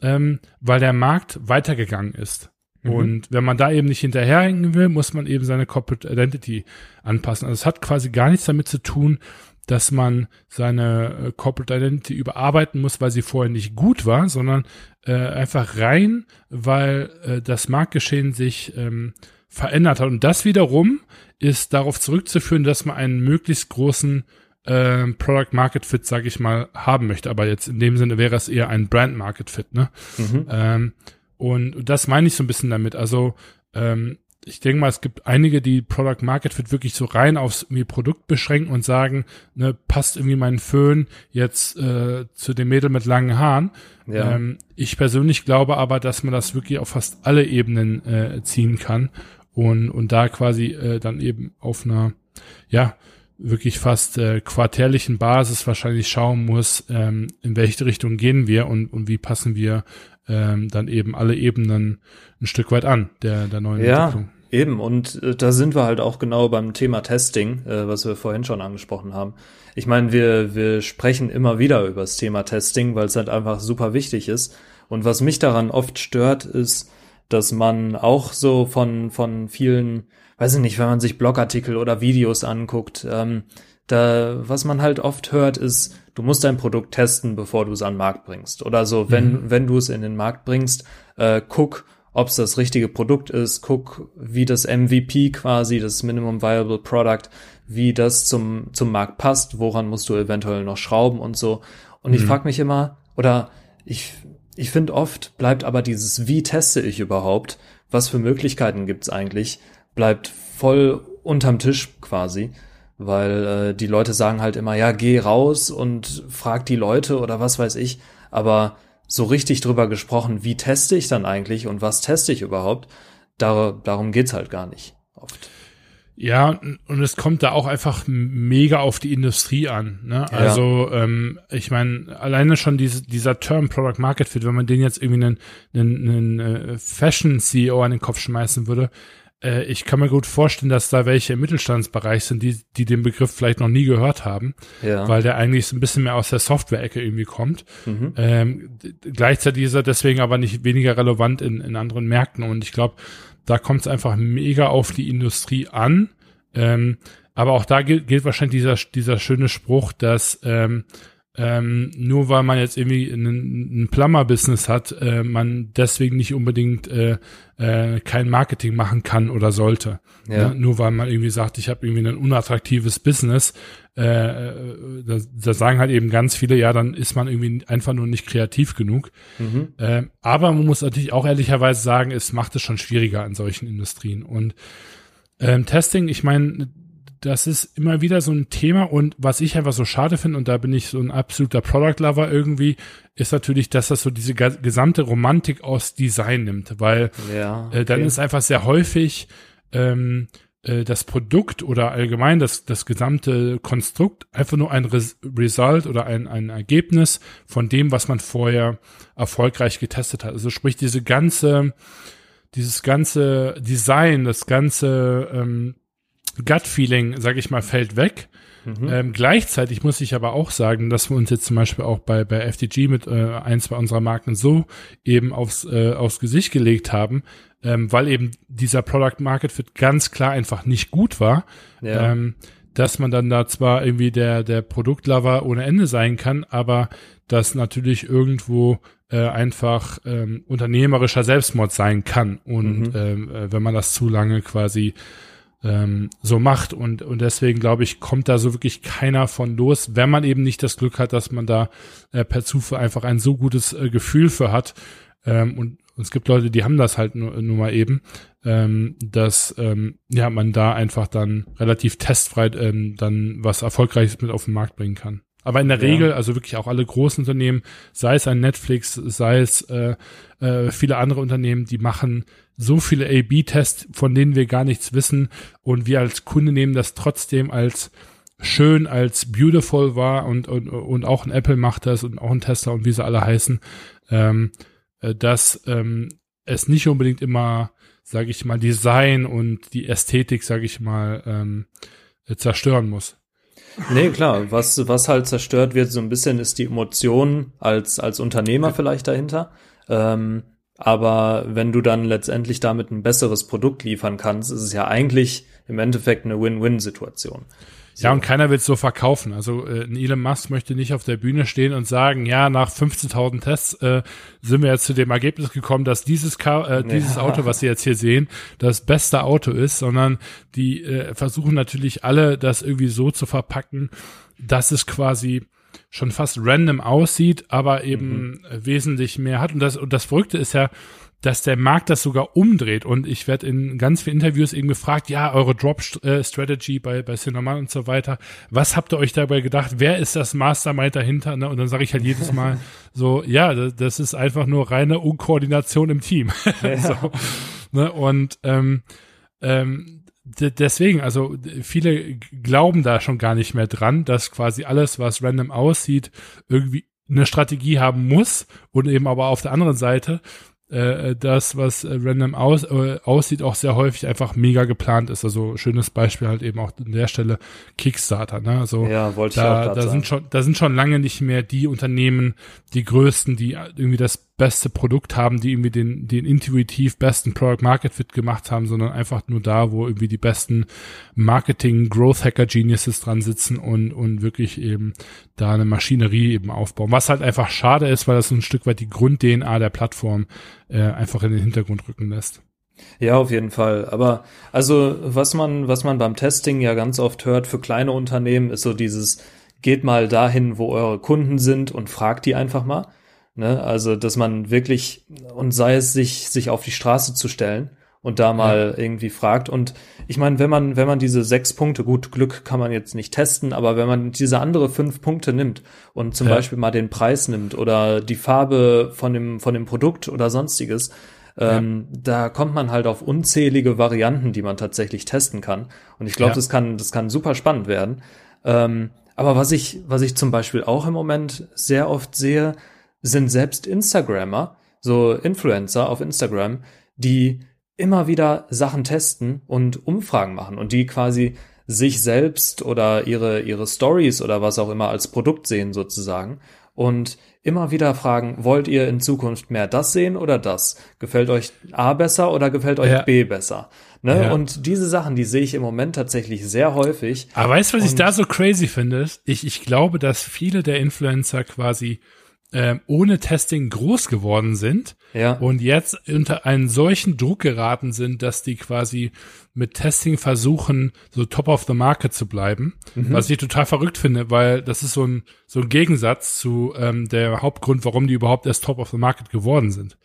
ähm, weil der Markt weitergegangen ist. Mhm. Und wenn man da eben nicht hinterherhängen will, muss man eben seine Corporate Identity anpassen. Also es hat quasi gar nichts damit zu tun, dass man seine äh, Corporate Identity überarbeiten muss, weil sie vorher nicht gut war, sondern äh, einfach rein, weil äh, das Marktgeschehen sich ähm, verändert hat. Und das wiederum ist darauf zurückzuführen, dass man einen möglichst großen äh, Product Market Fit, sage ich mal, haben möchte. Aber jetzt in dem Sinne wäre es eher ein Brand Market Fit. Ne? Mhm. Ähm, und das meine ich so ein bisschen damit. Also ähm, ich denke mal, es gibt einige, die Product Market Fit wirklich so rein aufs Produkt beschränken und sagen, ne, passt irgendwie mein Föhn jetzt äh, zu dem Mädel mit langen Haaren. Ja. Ähm, ich persönlich glaube aber, dass man das wirklich auf fast alle Ebenen äh, ziehen kann und, und da quasi äh, dann eben auf einer, ja, wirklich fast äh, quartärlichen Basis wahrscheinlich schauen muss, ähm, in welche Richtung gehen wir und, und wie passen wir ähm, dann eben alle Ebenen ein Stück weit an der, der neuen ja. Entwicklung. Eben, und äh, da sind wir halt auch genau beim Thema Testing, äh, was wir vorhin schon angesprochen haben. Ich meine, wir, wir sprechen immer wieder über das Thema Testing, weil es halt einfach super wichtig ist. Und was mich daran oft stört, ist, dass man auch so von, von vielen, weiß ich nicht, wenn man sich Blogartikel oder Videos anguckt, ähm, da, was man halt oft hört, ist, du musst dein Produkt testen, bevor du es an den Markt bringst. Oder so, wenn, mhm. wenn du es in den Markt bringst, äh, guck, ob es das richtige Produkt ist, guck, wie das MVP quasi, das Minimum Viable Product, wie das zum, zum Markt passt, woran musst du eventuell noch schrauben und so. Und mhm. ich frage mich immer, oder ich, ich finde oft bleibt aber dieses, wie teste ich überhaupt, was für Möglichkeiten gibt's eigentlich, bleibt voll unterm Tisch quasi weil äh, die Leute sagen halt immer, ja, geh raus und frag die Leute oder was weiß ich, aber so richtig drüber gesprochen, wie teste ich dann eigentlich und was teste ich überhaupt, da, darum geht's halt gar nicht oft. Ja, und es kommt da auch einfach mega auf die Industrie an. Ne? Ja. Also ähm, ich meine, alleine schon diese, dieser Term Product Market Fit, wenn man den jetzt irgendwie einen, einen, einen äh, Fashion CEO an den Kopf schmeißen würde, äh, ich kann mir gut vorstellen, dass da welche im Mittelstandsbereich sind, die, die den Begriff vielleicht noch nie gehört haben, ja. weil der eigentlich so ein bisschen mehr aus der Software-Ecke irgendwie kommt. Mhm. Ähm, gleichzeitig ist er deswegen aber nicht weniger relevant in, in anderen Märkten und ich glaube, da kommt es einfach mega auf die Industrie an. Ähm, aber auch da gilt, gilt wahrscheinlich dieser, dieser schöne Spruch, dass ähm, ähm, nur weil man jetzt irgendwie ein, ein Plumber-Business hat, äh, man deswegen nicht unbedingt äh, äh, kein Marketing machen kann oder sollte. Ja. Ne? Nur weil man irgendwie sagt, ich habe irgendwie ein unattraktives Business, äh, da, da sagen halt eben ganz viele, ja, dann ist man irgendwie einfach nur nicht kreativ genug. Mhm. Äh, aber man muss natürlich auch ehrlicherweise sagen, es macht es schon schwieriger in solchen Industrien. Und ähm, Testing, ich meine, das ist immer wieder so ein Thema und was ich einfach so schade finde, und da bin ich so ein absoluter Product Lover irgendwie, ist natürlich, dass das so diese gesamte Romantik aus Design nimmt, weil ja, okay. äh, dann ist einfach sehr häufig ähm, äh, das Produkt oder allgemein das, das gesamte Konstrukt einfach nur ein Res Result oder ein, ein Ergebnis von dem, was man vorher erfolgreich getestet hat. Also sprich, diese ganze, dieses ganze Design, das ganze ähm, Gut-Feeling, sag ich mal, fällt weg. Mhm. Ähm, gleichzeitig muss ich aber auch sagen, dass wir uns jetzt zum Beispiel auch bei, bei FDG mit äh, ein, zwei unserer Marken so eben aufs, äh, aufs Gesicht gelegt haben, ähm, weil eben dieser Product Market Fit ganz klar einfach nicht gut war, ja. ähm, dass man dann da zwar irgendwie der, der Produktlover ohne Ende sein kann, aber das natürlich irgendwo äh, einfach ähm, unternehmerischer Selbstmord sein kann. Und mhm. ähm, äh, wenn man das zu lange quasi ähm, so macht. Und, und deswegen glaube ich, kommt da so wirklich keiner von los, wenn man eben nicht das Glück hat, dass man da äh, per Zufall einfach ein so gutes äh, Gefühl für hat. Ähm, und, und es gibt Leute, die haben das halt nur, nur mal eben, ähm, dass ähm, ja man da einfach dann relativ testfrei ähm, dann was Erfolgreiches mit auf den Markt bringen kann. Aber in der ja. Regel, also wirklich auch alle großen Unternehmen, sei es ein Netflix, sei es äh, äh, viele andere Unternehmen, die machen so viele A-B-Tests, von denen wir gar nichts wissen und wir als Kunde nehmen das trotzdem als schön, als beautiful wahr und, und, und auch ein Apple macht das und auch ein Tesla und wie sie alle heißen, ähm, äh, dass ähm, es nicht unbedingt immer, sage ich mal, Design und die Ästhetik, sage ich mal, ähm, zerstören muss. Nee, klar. Was, was halt zerstört wird so ein bisschen ist die Emotion als, als Unternehmer vielleicht dahinter. Ähm, aber wenn du dann letztendlich damit ein besseres Produkt liefern kannst, ist es ja eigentlich im Endeffekt eine Win-Win-Situation. Ja, und keiner will es so verkaufen. Also äh, Elon Musk möchte nicht auf der Bühne stehen und sagen, ja, nach 15.000 Tests äh, sind wir jetzt zu dem Ergebnis gekommen, dass dieses, Car äh, dieses ja. Auto, was Sie jetzt hier sehen, das beste Auto ist, sondern die äh, versuchen natürlich alle, das irgendwie so zu verpacken, dass es quasi schon fast random aussieht, aber eben mhm. wesentlich mehr hat. Und das, und das Verrückte ist ja, dass der Markt das sogar umdreht. Und ich werde in ganz vielen Interviews eben gefragt, ja, eure Drop-Strategy bei, bei Cinnamon und so weiter, was habt ihr euch dabei gedacht? Wer ist das Mastermind dahinter? Ne? Und dann sage ich halt jedes Mal so, ja, das ist einfach nur reine Unkoordination im Team. Ja. so, ne? Und ähm, ähm, deswegen, also viele glauben da schon gar nicht mehr dran, dass quasi alles, was random aussieht, irgendwie eine Strategie haben muss und eben aber auf der anderen Seite äh, das, was äh, random aus, äh, aussieht, auch sehr häufig einfach mega geplant ist. Also schönes Beispiel halt eben auch an der Stelle Kickstarter. Ne? Also ja, wollte da, ich auch da sind schon, da sind schon lange nicht mehr die Unternehmen, die größten, die irgendwie das beste Produkt haben, die irgendwie den, den intuitiv besten Product Market Fit gemacht haben, sondern einfach nur da, wo irgendwie die besten Marketing Growth Hacker Geniuses dran sitzen und, und wirklich eben da eine Maschinerie eben aufbauen. Was halt einfach schade ist, weil das so ein Stück weit die Grund-DNA der Plattform äh, einfach in den Hintergrund rücken lässt. Ja, auf jeden Fall. Aber also was man, was man beim Testing ja ganz oft hört für kleine Unternehmen, ist so dieses, geht mal dahin, wo eure Kunden sind und fragt die einfach mal. Ne? Also, dass man wirklich, und sei es sich, sich auf die Straße zu stellen und da mal ja. irgendwie fragt. Und ich meine, wenn man, wenn man diese sechs Punkte, gut, Glück kann man jetzt nicht testen, aber wenn man diese andere fünf Punkte nimmt und zum ja. Beispiel mal den Preis nimmt oder die Farbe von dem, von dem Produkt oder sonstiges, ähm, ja. Da kommt man halt auf unzählige Varianten, die man tatsächlich testen kann. Und ich glaube, ja. das kann, das kann super spannend werden. Ähm, aber was ich, was ich zum Beispiel auch im Moment sehr oft sehe, sind selbst Instagrammer, so Influencer auf Instagram, die immer wieder Sachen testen und Umfragen machen und die quasi sich selbst oder ihre, ihre Stories oder was auch immer als Produkt sehen sozusagen und immer wieder fragen, wollt ihr in Zukunft mehr das sehen oder das? Gefällt euch A besser oder gefällt euch ja. B besser? Ne? Ja. Und diese Sachen, die sehe ich im Moment tatsächlich sehr häufig. Aber weißt du, was ich da so crazy finde? Ich, ich glaube, dass viele der Influencer quasi äh, ohne Testing groß geworden sind ja. und jetzt unter einen solchen Druck geraten sind, dass die quasi mit Testing versuchen, so top of the market zu bleiben. Mhm. Was ich total verrückt finde, weil das ist so ein, so ein Gegensatz zu ähm, der Hauptgrund, warum die überhaupt erst top of the market geworden sind.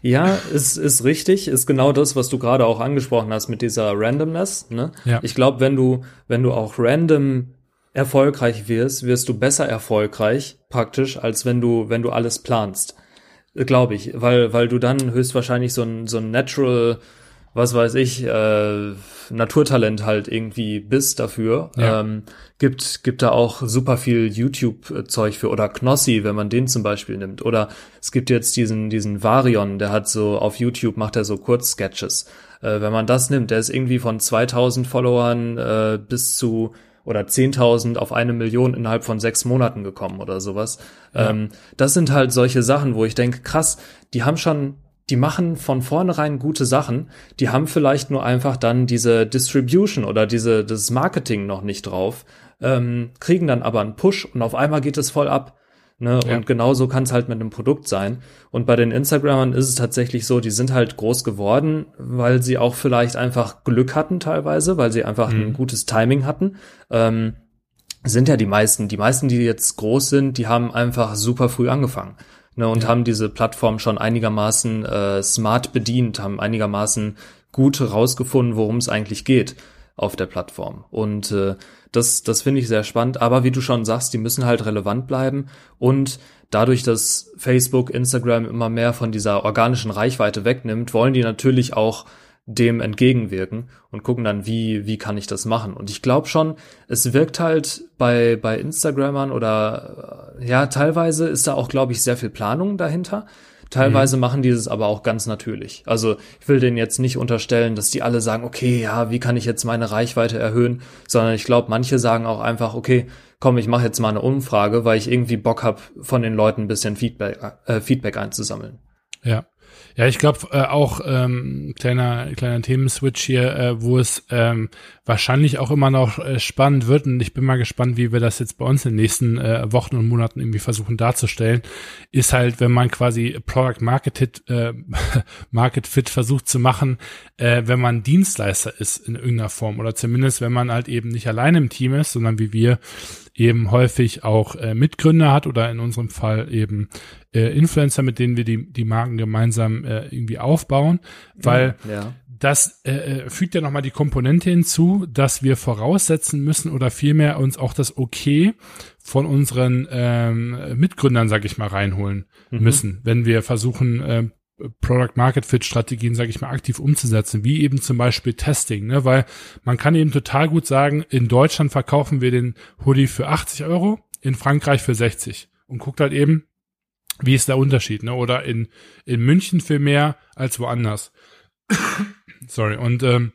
Ja, ist, ist richtig, ist genau das, was du gerade auch angesprochen hast mit dieser Randomness. Ne? Ja. Ich glaube, wenn du, wenn du auch random erfolgreich wirst, wirst du besser erfolgreich praktisch, als wenn du, wenn du alles planst. Glaube ich, weil, weil du dann höchstwahrscheinlich so ein, so ein natural, was weiß ich, äh, Naturtalent halt irgendwie bist dafür. Ja. Ähm, gibt, gibt da auch super viel YouTube-Zeug für oder Knossi, wenn man den zum Beispiel nimmt. Oder es gibt jetzt diesen, diesen Varion, der hat so auf YouTube macht er so Kurzsketches. Äh, wenn man das nimmt, der ist irgendwie von 2000 Followern äh, bis zu oder 10.000 auf eine Million innerhalb von sechs Monaten gekommen oder sowas. Ja. Ähm, das sind halt solche Sachen, wo ich denke, krass, die haben schon, die machen von vornherein gute Sachen, die haben vielleicht nur einfach dann diese Distribution oder diese, das Marketing noch nicht drauf, ähm, kriegen dann aber einen Push und auf einmal geht es voll ab. Ne? Ja. Und genauso kann es halt mit einem Produkt sein. Und bei den Instagramern ist es tatsächlich so, die sind halt groß geworden, weil sie auch vielleicht einfach Glück hatten teilweise, weil sie einfach mhm. ein gutes Timing hatten. Ähm, sind ja die meisten. Die meisten, die jetzt groß sind, die haben einfach super früh angefangen. Ne, und ja. haben diese Plattform schon einigermaßen äh, smart bedient, haben einigermaßen gut rausgefunden, worum es eigentlich geht auf der Plattform. Und äh, das, das finde ich sehr spannend. Aber wie du schon sagst, die müssen halt relevant bleiben. Und dadurch, dass Facebook, Instagram immer mehr von dieser organischen Reichweite wegnimmt, wollen die natürlich auch dem entgegenwirken und gucken dann, wie, wie kann ich das machen. Und ich glaube schon, es wirkt halt bei, bei Instagrammern oder ja, teilweise ist da auch, glaube ich, sehr viel Planung dahinter. Teilweise mhm. machen die es aber auch ganz natürlich. Also ich will denen jetzt nicht unterstellen, dass die alle sagen, okay, ja, wie kann ich jetzt meine Reichweite erhöhen, sondern ich glaube, manche sagen auch einfach, okay, komm, ich mache jetzt mal eine Umfrage, weil ich irgendwie Bock habe, von den Leuten ein bisschen Feedback, äh, Feedback einzusammeln. Ja. Ja, ich glaube äh, auch ähm, kleiner kleiner Themenswitch hier, äh, wo es ähm, wahrscheinlich auch immer noch äh, spannend wird. Und ich bin mal gespannt, wie wir das jetzt bei uns in den nächsten äh, Wochen und Monaten irgendwie versuchen darzustellen, ist halt, wenn man quasi Product Market äh, Market Fit versucht zu machen, äh, wenn man Dienstleister ist in irgendeiner Form. Oder zumindest wenn man halt eben nicht alleine im Team ist, sondern wie wir eben häufig auch äh, Mitgründer hat oder in unserem Fall eben äh, Influencer, mit denen wir die, die Marken gemeinsam äh, irgendwie aufbauen, weil ja. das äh, äh, fügt ja nochmal die Komponente hinzu, dass wir voraussetzen müssen oder vielmehr uns auch das Okay von unseren ähm, Mitgründern, sag ich mal, reinholen mhm. müssen, wenn wir versuchen, äh, Product Market Fit Strategien, sage ich mal, aktiv umzusetzen, wie eben zum Beispiel Testing, ne? weil man kann eben total gut sagen, in Deutschland verkaufen wir den Hoodie für 80 Euro, in Frankreich für 60 und guckt halt eben, wie ist der Unterschied, ne? Oder in, in München viel mehr als woanders. Sorry. Und ähm,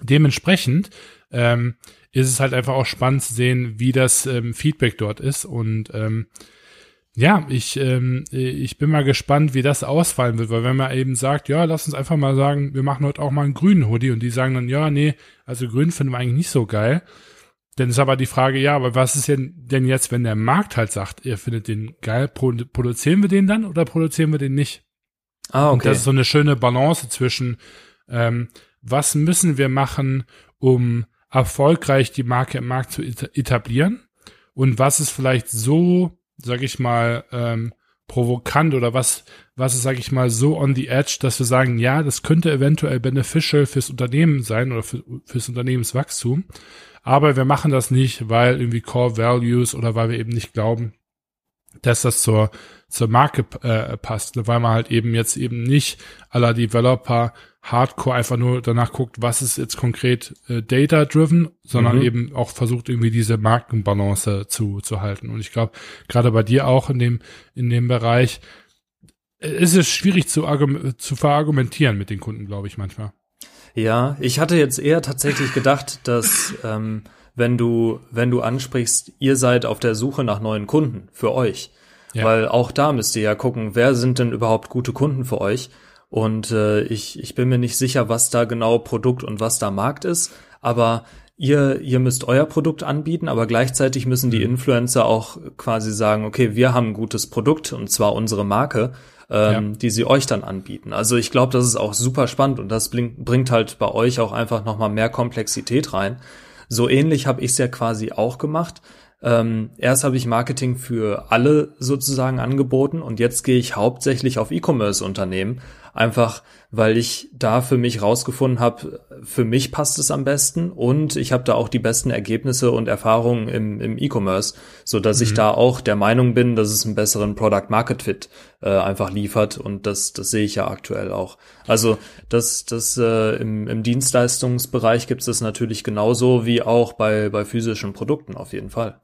dementsprechend ähm, ist es halt einfach auch spannend zu sehen, wie das ähm, Feedback dort ist. Und ähm, ja, ich, ähm, ich bin mal gespannt, wie das ausfallen wird, weil wenn man eben sagt, ja, lass uns einfach mal sagen, wir machen heute auch mal einen grünen Hoodie und die sagen dann, ja, nee, also grün finden wir eigentlich nicht so geil. Dann ist aber die Frage, ja, aber was ist denn, denn jetzt, wenn der Markt halt sagt, ihr findet den geil, produzieren wir den dann oder produzieren wir den nicht? Ah, okay. Und das ist so eine schöne Balance zwischen, ähm, was müssen wir machen, um erfolgreich die Marke im Markt zu etablieren und was ist vielleicht so sag ich mal, ähm, provokant oder was, was ist, sag ich mal, so on the edge, dass wir sagen, ja, das könnte eventuell beneficial fürs Unternehmen sein oder für, fürs Unternehmenswachstum. Aber wir machen das nicht, weil irgendwie Core Values oder weil wir eben nicht glauben, dass das zur, zur Marke äh, passt, weil man halt eben jetzt eben nicht aller Developer hardcore einfach nur danach guckt, was ist jetzt konkret äh, data-driven, sondern mhm. eben auch versucht irgendwie diese Markenbalance zu, zu halten. Und ich glaube, gerade bei dir auch in dem, in dem Bereich äh, ist es schwierig zu, zu verargumentieren mit den Kunden, glaube ich, manchmal. Ja, ich hatte jetzt eher tatsächlich gedacht, dass ähm, wenn du, wenn du ansprichst, ihr seid auf der Suche nach neuen Kunden für euch. Ja. Weil auch da müsst ihr ja gucken, wer sind denn überhaupt gute Kunden für euch? Und äh, ich, ich bin mir nicht sicher, was da genau Produkt und was da Markt ist, aber ihr, ihr müsst euer Produkt anbieten, aber gleichzeitig müssen die mhm. Influencer auch quasi sagen, okay, wir haben ein gutes Produkt und zwar unsere Marke, ähm, ja. die sie euch dann anbieten. Also ich glaube, das ist auch super spannend und das bringt, bringt halt bei euch auch einfach nochmal mehr Komplexität rein. So ähnlich habe ich es ja quasi auch gemacht. Ähm, erst habe ich Marketing für alle sozusagen angeboten und jetzt gehe ich hauptsächlich auf E-Commerce-Unternehmen, einfach weil ich da für mich rausgefunden habe, für mich passt es am besten und ich habe da auch die besten Ergebnisse und Erfahrungen im, im E-Commerce, so dass mhm. ich da auch der Meinung bin, dass es einen besseren Product Market Fit äh, einfach liefert und das das sehe ich ja aktuell auch. Also das das äh, im, im Dienstleistungsbereich gibt es das natürlich genauso wie auch bei bei physischen Produkten auf jeden Fall.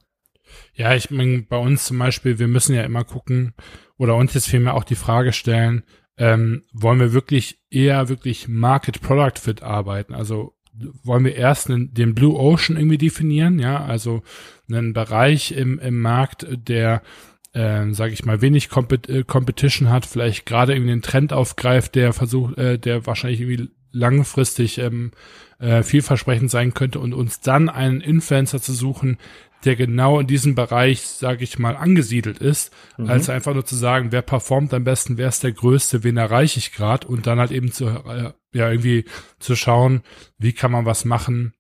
Ja, ich meine, bei uns zum Beispiel, wir müssen ja immer gucken oder uns jetzt vielmehr auch die Frage stellen, ähm, wollen wir wirklich eher wirklich Market Product Fit arbeiten? Also wollen wir erst einen, den Blue Ocean irgendwie definieren, ja, also einen Bereich im, im Markt, der äh, sage ich mal, wenig Compet äh, Competition hat, vielleicht gerade irgendwie den Trend aufgreift, der versucht, äh, der wahrscheinlich irgendwie langfristig ähm, äh, vielversprechend sein könnte und uns dann einen Influencer zu suchen, der genau in diesem Bereich, sage ich mal, angesiedelt ist, mhm. als einfach nur zu sagen, wer performt am besten, wer ist der Größte, wen erreiche ich gerade und dann halt eben zu, äh, ja, irgendwie zu schauen, wie kann man was machen,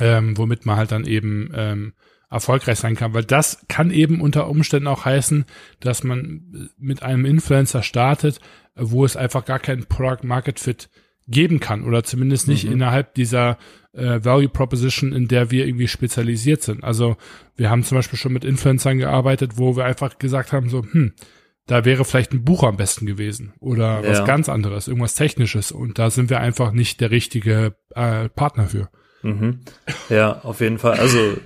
ähm, womit man halt dann eben ähm, erfolgreich sein kann, weil das kann eben unter Umständen auch heißen, dass man mit einem Influencer startet, wo es einfach gar keinen Product Market Fit geben kann oder zumindest nicht mhm. innerhalb dieser äh, Value Proposition, in der wir irgendwie spezialisiert sind. Also wir haben zum Beispiel schon mit Influencern gearbeitet, wo wir einfach gesagt haben, so, hm, da wäre vielleicht ein Buch am besten gewesen oder ja. was ganz anderes, irgendwas Technisches. Und da sind wir einfach nicht der richtige äh, Partner für. Mhm. Ja, auf jeden Fall. Also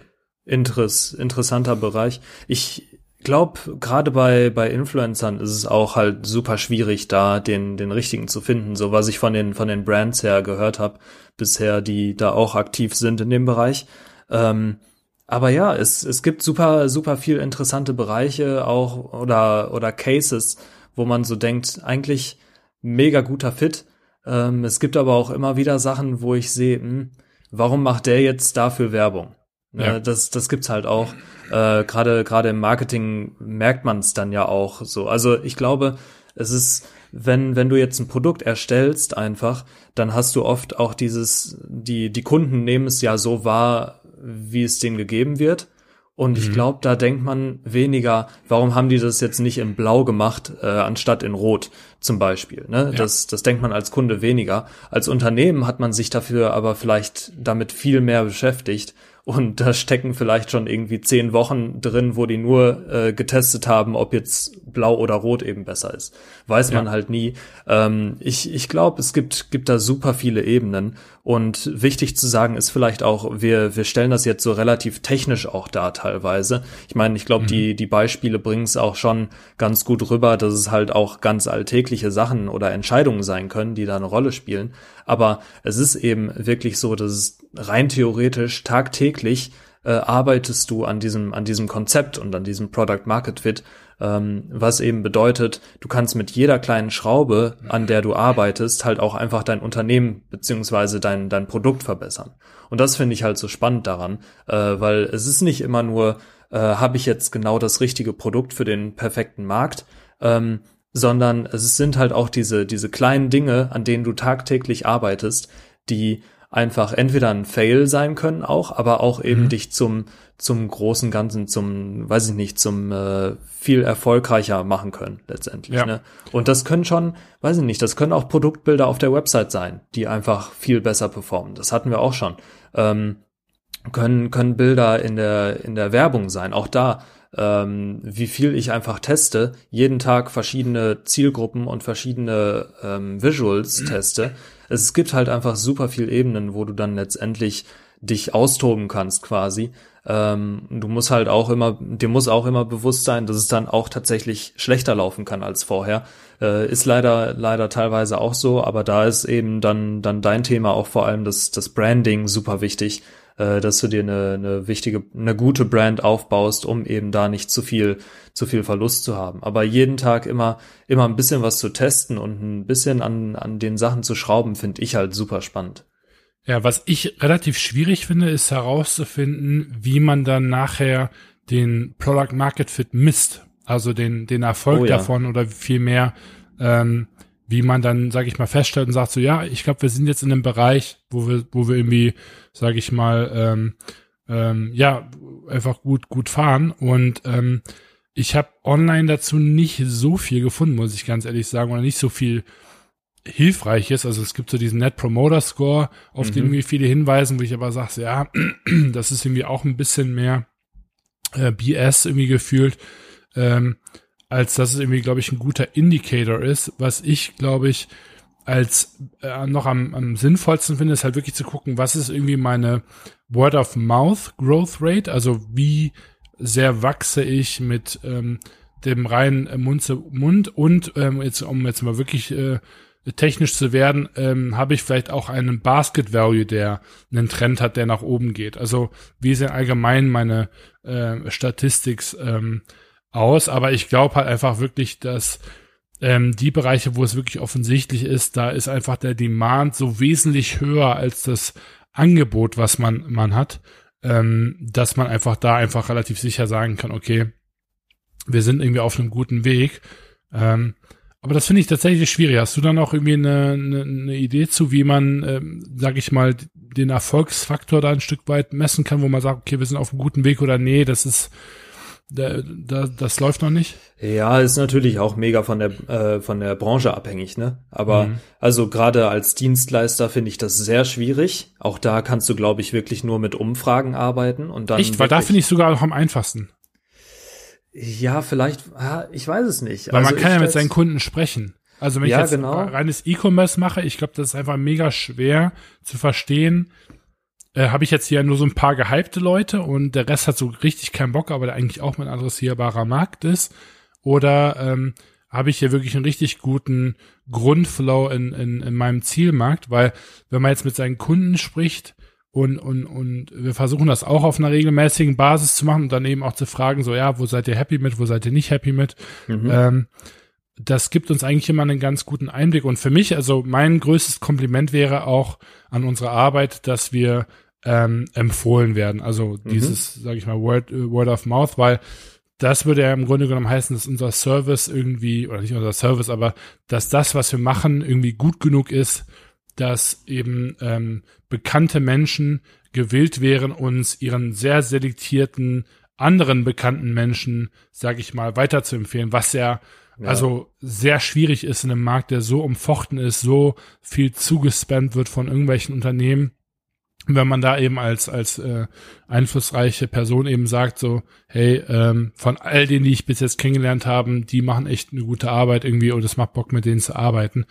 Interess, interessanter Bereich. Ich glaube, gerade bei, bei Influencern ist es auch halt super schwierig, da den, den richtigen zu finden. So was ich von den, von den Brands her gehört habe bisher, die da auch aktiv sind in dem Bereich. Ähm, aber ja, es, es gibt super, super viel interessante Bereiche auch oder, oder Cases, wo man so denkt, eigentlich mega guter Fit. Ähm, es gibt aber auch immer wieder Sachen, wo ich sehe, hm, warum macht der jetzt dafür Werbung? Ja. Das, das gibt's halt auch. Äh, Gerade gerade im Marketing merkt man es dann ja auch so. Also ich glaube, es ist, wenn wenn du jetzt ein Produkt erstellst, einfach, dann hast du oft auch dieses, die die Kunden nehmen es ja so wahr, wie es denen gegeben wird. Und ich mhm. glaube, da denkt man weniger, warum haben die das jetzt nicht in Blau gemacht, äh, anstatt in Rot zum Beispiel. Ne? Ja. Das, das denkt man als Kunde weniger. Als Unternehmen hat man sich dafür aber vielleicht damit viel mehr beschäftigt und da stecken vielleicht schon irgendwie zehn Wochen drin, wo die nur äh, getestet haben, ob jetzt blau oder rot eben besser ist. Weiß ja. man halt nie. Ähm, ich ich glaube, es gibt, gibt da super viele Ebenen. Und wichtig zu sagen ist vielleicht auch, wir, wir stellen das jetzt so relativ technisch auch da teilweise. Ich meine, ich glaube, mhm. die, die Beispiele bringen es auch schon ganz gut rüber, dass es halt auch ganz alltägliche Sachen oder Entscheidungen sein können, die da eine Rolle spielen. Aber es ist eben wirklich so, dass rein theoretisch tagtäglich äh, arbeitest du an diesem, an diesem Konzept und an diesem Product Market Fit, ähm, was eben bedeutet, du kannst mit jeder kleinen Schraube, an der du arbeitest, halt auch einfach dein Unternehmen beziehungsweise dein, dein Produkt verbessern. Und das finde ich halt so spannend daran, äh, weil es ist nicht immer nur, äh, habe ich jetzt genau das richtige Produkt für den perfekten Markt, ähm, sondern es sind halt auch diese, diese kleinen Dinge, an denen du tagtäglich arbeitest, die einfach entweder ein Fail sein können auch, aber auch eben mhm. dich zum zum großen Ganzen, zum, weiß ich nicht, zum äh, viel erfolgreicher machen können letztendlich. Ja. Ne? Und das können schon, weiß ich nicht, das können auch Produktbilder auf der Website sein, die einfach viel besser performen. Das hatten wir auch schon. Ähm, können können Bilder in der in der Werbung sein. Auch da ähm, wie viel ich einfach teste, jeden Tag verschiedene Zielgruppen und verschiedene ähm, Visuals teste. Es gibt halt einfach super viel Ebenen, wo du dann letztendlich dich austoben kannst quasi. Ähm, du musst halt auch immer, dir muss auch immer bewusst sein, dass es dann auch tatsächlich schlechter laufen kann als vorher. Äh, ist leider, leider teilweise auch so, aber da ist eben dann, dann dein Thema auch vor allem das, das Branding super wichtig äh, dass du dir eine, eine wichtige, eine gute Brand aufbaust, um eben da nicht zu viel, zu viel Verlust zu haben. Aber jeden Tag immer, immer ein bisschen was zu testen und ein bisschen an, an den Sachen zu schrauben, finde ich halt super spannend. Ja, was ich relativ schwierig finde, ist herauszufinden, wie man dann nachher den Product Market Fit misst. Also den, den Erfolg oh, ja. davon oder vielmehr, ähm, wie man dann, sage ich mal, feststellt und sagt so, ja, ich glaube, wir sind jetzt in einem Bereich, wo wir, wo wir irgendwie, sage ich mal, ähm, ähm, ja, einfach gut, gut fahren. Und ähm, ich habe online dazu nicht so viel gefunden, muss ich ganz ehrlich sagen, oder nicht so viel Hilfreiches. Also es gibt so diesen Net Promoter Score, auf mhm. den irgendwie viele hinweisen, wo ich aber sage, ja, das ist irgendwie auch ein bisschen mehr äh, BS irgendwie gefühlt. Ähm, als dass es irgendwie, glaube ich, ein guter Indicator ist. Was ich, glaube ich, als äh, noch am, am sinnvollsten finde, ist halt wirklich zu gucken, was ist irgendwie meine Word of Mouth Growth Rate, also wie sehr wachse ich mit ähm, dem reinen äh, Mund zu Mund und ähm, jetzt um jetzt mal wirklich äh, technisch zu werden, ähm, habe ich vielleicht auch einen Basket Value, der einen Trend hat, der nach oben geht. Also wie denn allgemein meine äh, Statistics ähm, aus, aber ich glaube halt einfach wirklich, dass ähm, die Bereiche, wo es wirklich offensichtlich ist, da ist einfach der Demand so wesentlich höher als das Angebot, was man, man hat, ähm, dass man einfach da einfach relativ sicher sagen kann, okay, wir sind irgendwie auf einem guten Weg. Ähm, aber das finde ich tatsächlich schwierig. Hast du dann auch irgendwie eine, eine, eine Idee zu, wie man, ähm, sag ich mal, den Erfolgsfaktor da ein Stück weit messen kann, wo man sagt, okay, wir sind auf einem guten Weg oder nee, das ist da, da, das läuft noch nicht? Ja, ist natürlich auch mega von der äh, von der Branche abhängig, ne? Aber mhm. also gerade als Dienstleister finde ich das sehr schwierig. Auch da kannst du, glaube ich, wirklich nur mit Umfragen arbeiten und dann. Echt, weil da finde ich sogar noch am einfachsten. Ja, vielleicht, ich weiß es nicht. Weil also man kann ja mit seinen Kunden sprechen. Also wenn ja, ich jetzt genau. reines E-Commerce mache, ich glaube, das ist einfach mega schwer zu verstehen, äh, habe ich jetzt hier nur so ein paar gehypte Leute und der Rest hat so richtig keinen Bock, aber der eigentlich auch mein adressierbarer Markt ist. Oder ähm, habe ich hier wirklich einen richtig guten Grundflow in, in, in meinem Zielmarkt, weil wenn man jetzt mit seinen Kunden spricht und, und, und wir versuchen das auch auf einer regelmäßigen Basis zu machen und dann eben auch zu fragen, so ja, wo seid ihr happy mit, wo seid ihr nicht happy mit, mhm. ähm, das gibt uns eigentlich immer einen ganz guten Einblick. Und für mich, also mein größtes Kompliment wäre auch an unsere Arbeit, dass wir ähm, empfohlen werden. Also mhm. dieses, sage ich mal, Word, äh, Word of Mouth, weil das würde ja im Grunde genommen heißen, dass unser Service irgendwie, oder nicht unser Service, aber dass das, was wir machen, irgendwie gut genug ist, dass eben ähm, bekannte Menschen gewillt wären, uns ihren sehr selektierten anderen bekannten Menschen, sage ich mal, weiterzuempfehlen, was ja, ja, also sehr schwierig ist in einem Markt, der so umfochten ist, so viel zugespammt wird von irgendwelchen Unternehmen wenn man da eben als als äh, einflussreiche Person eben sagt so hey ähm, von all denen die ich bis jetzt kennengelernt haben die machen echt eine gute Arbeit irgendwie und es macht Bock mit denen zu arbeiten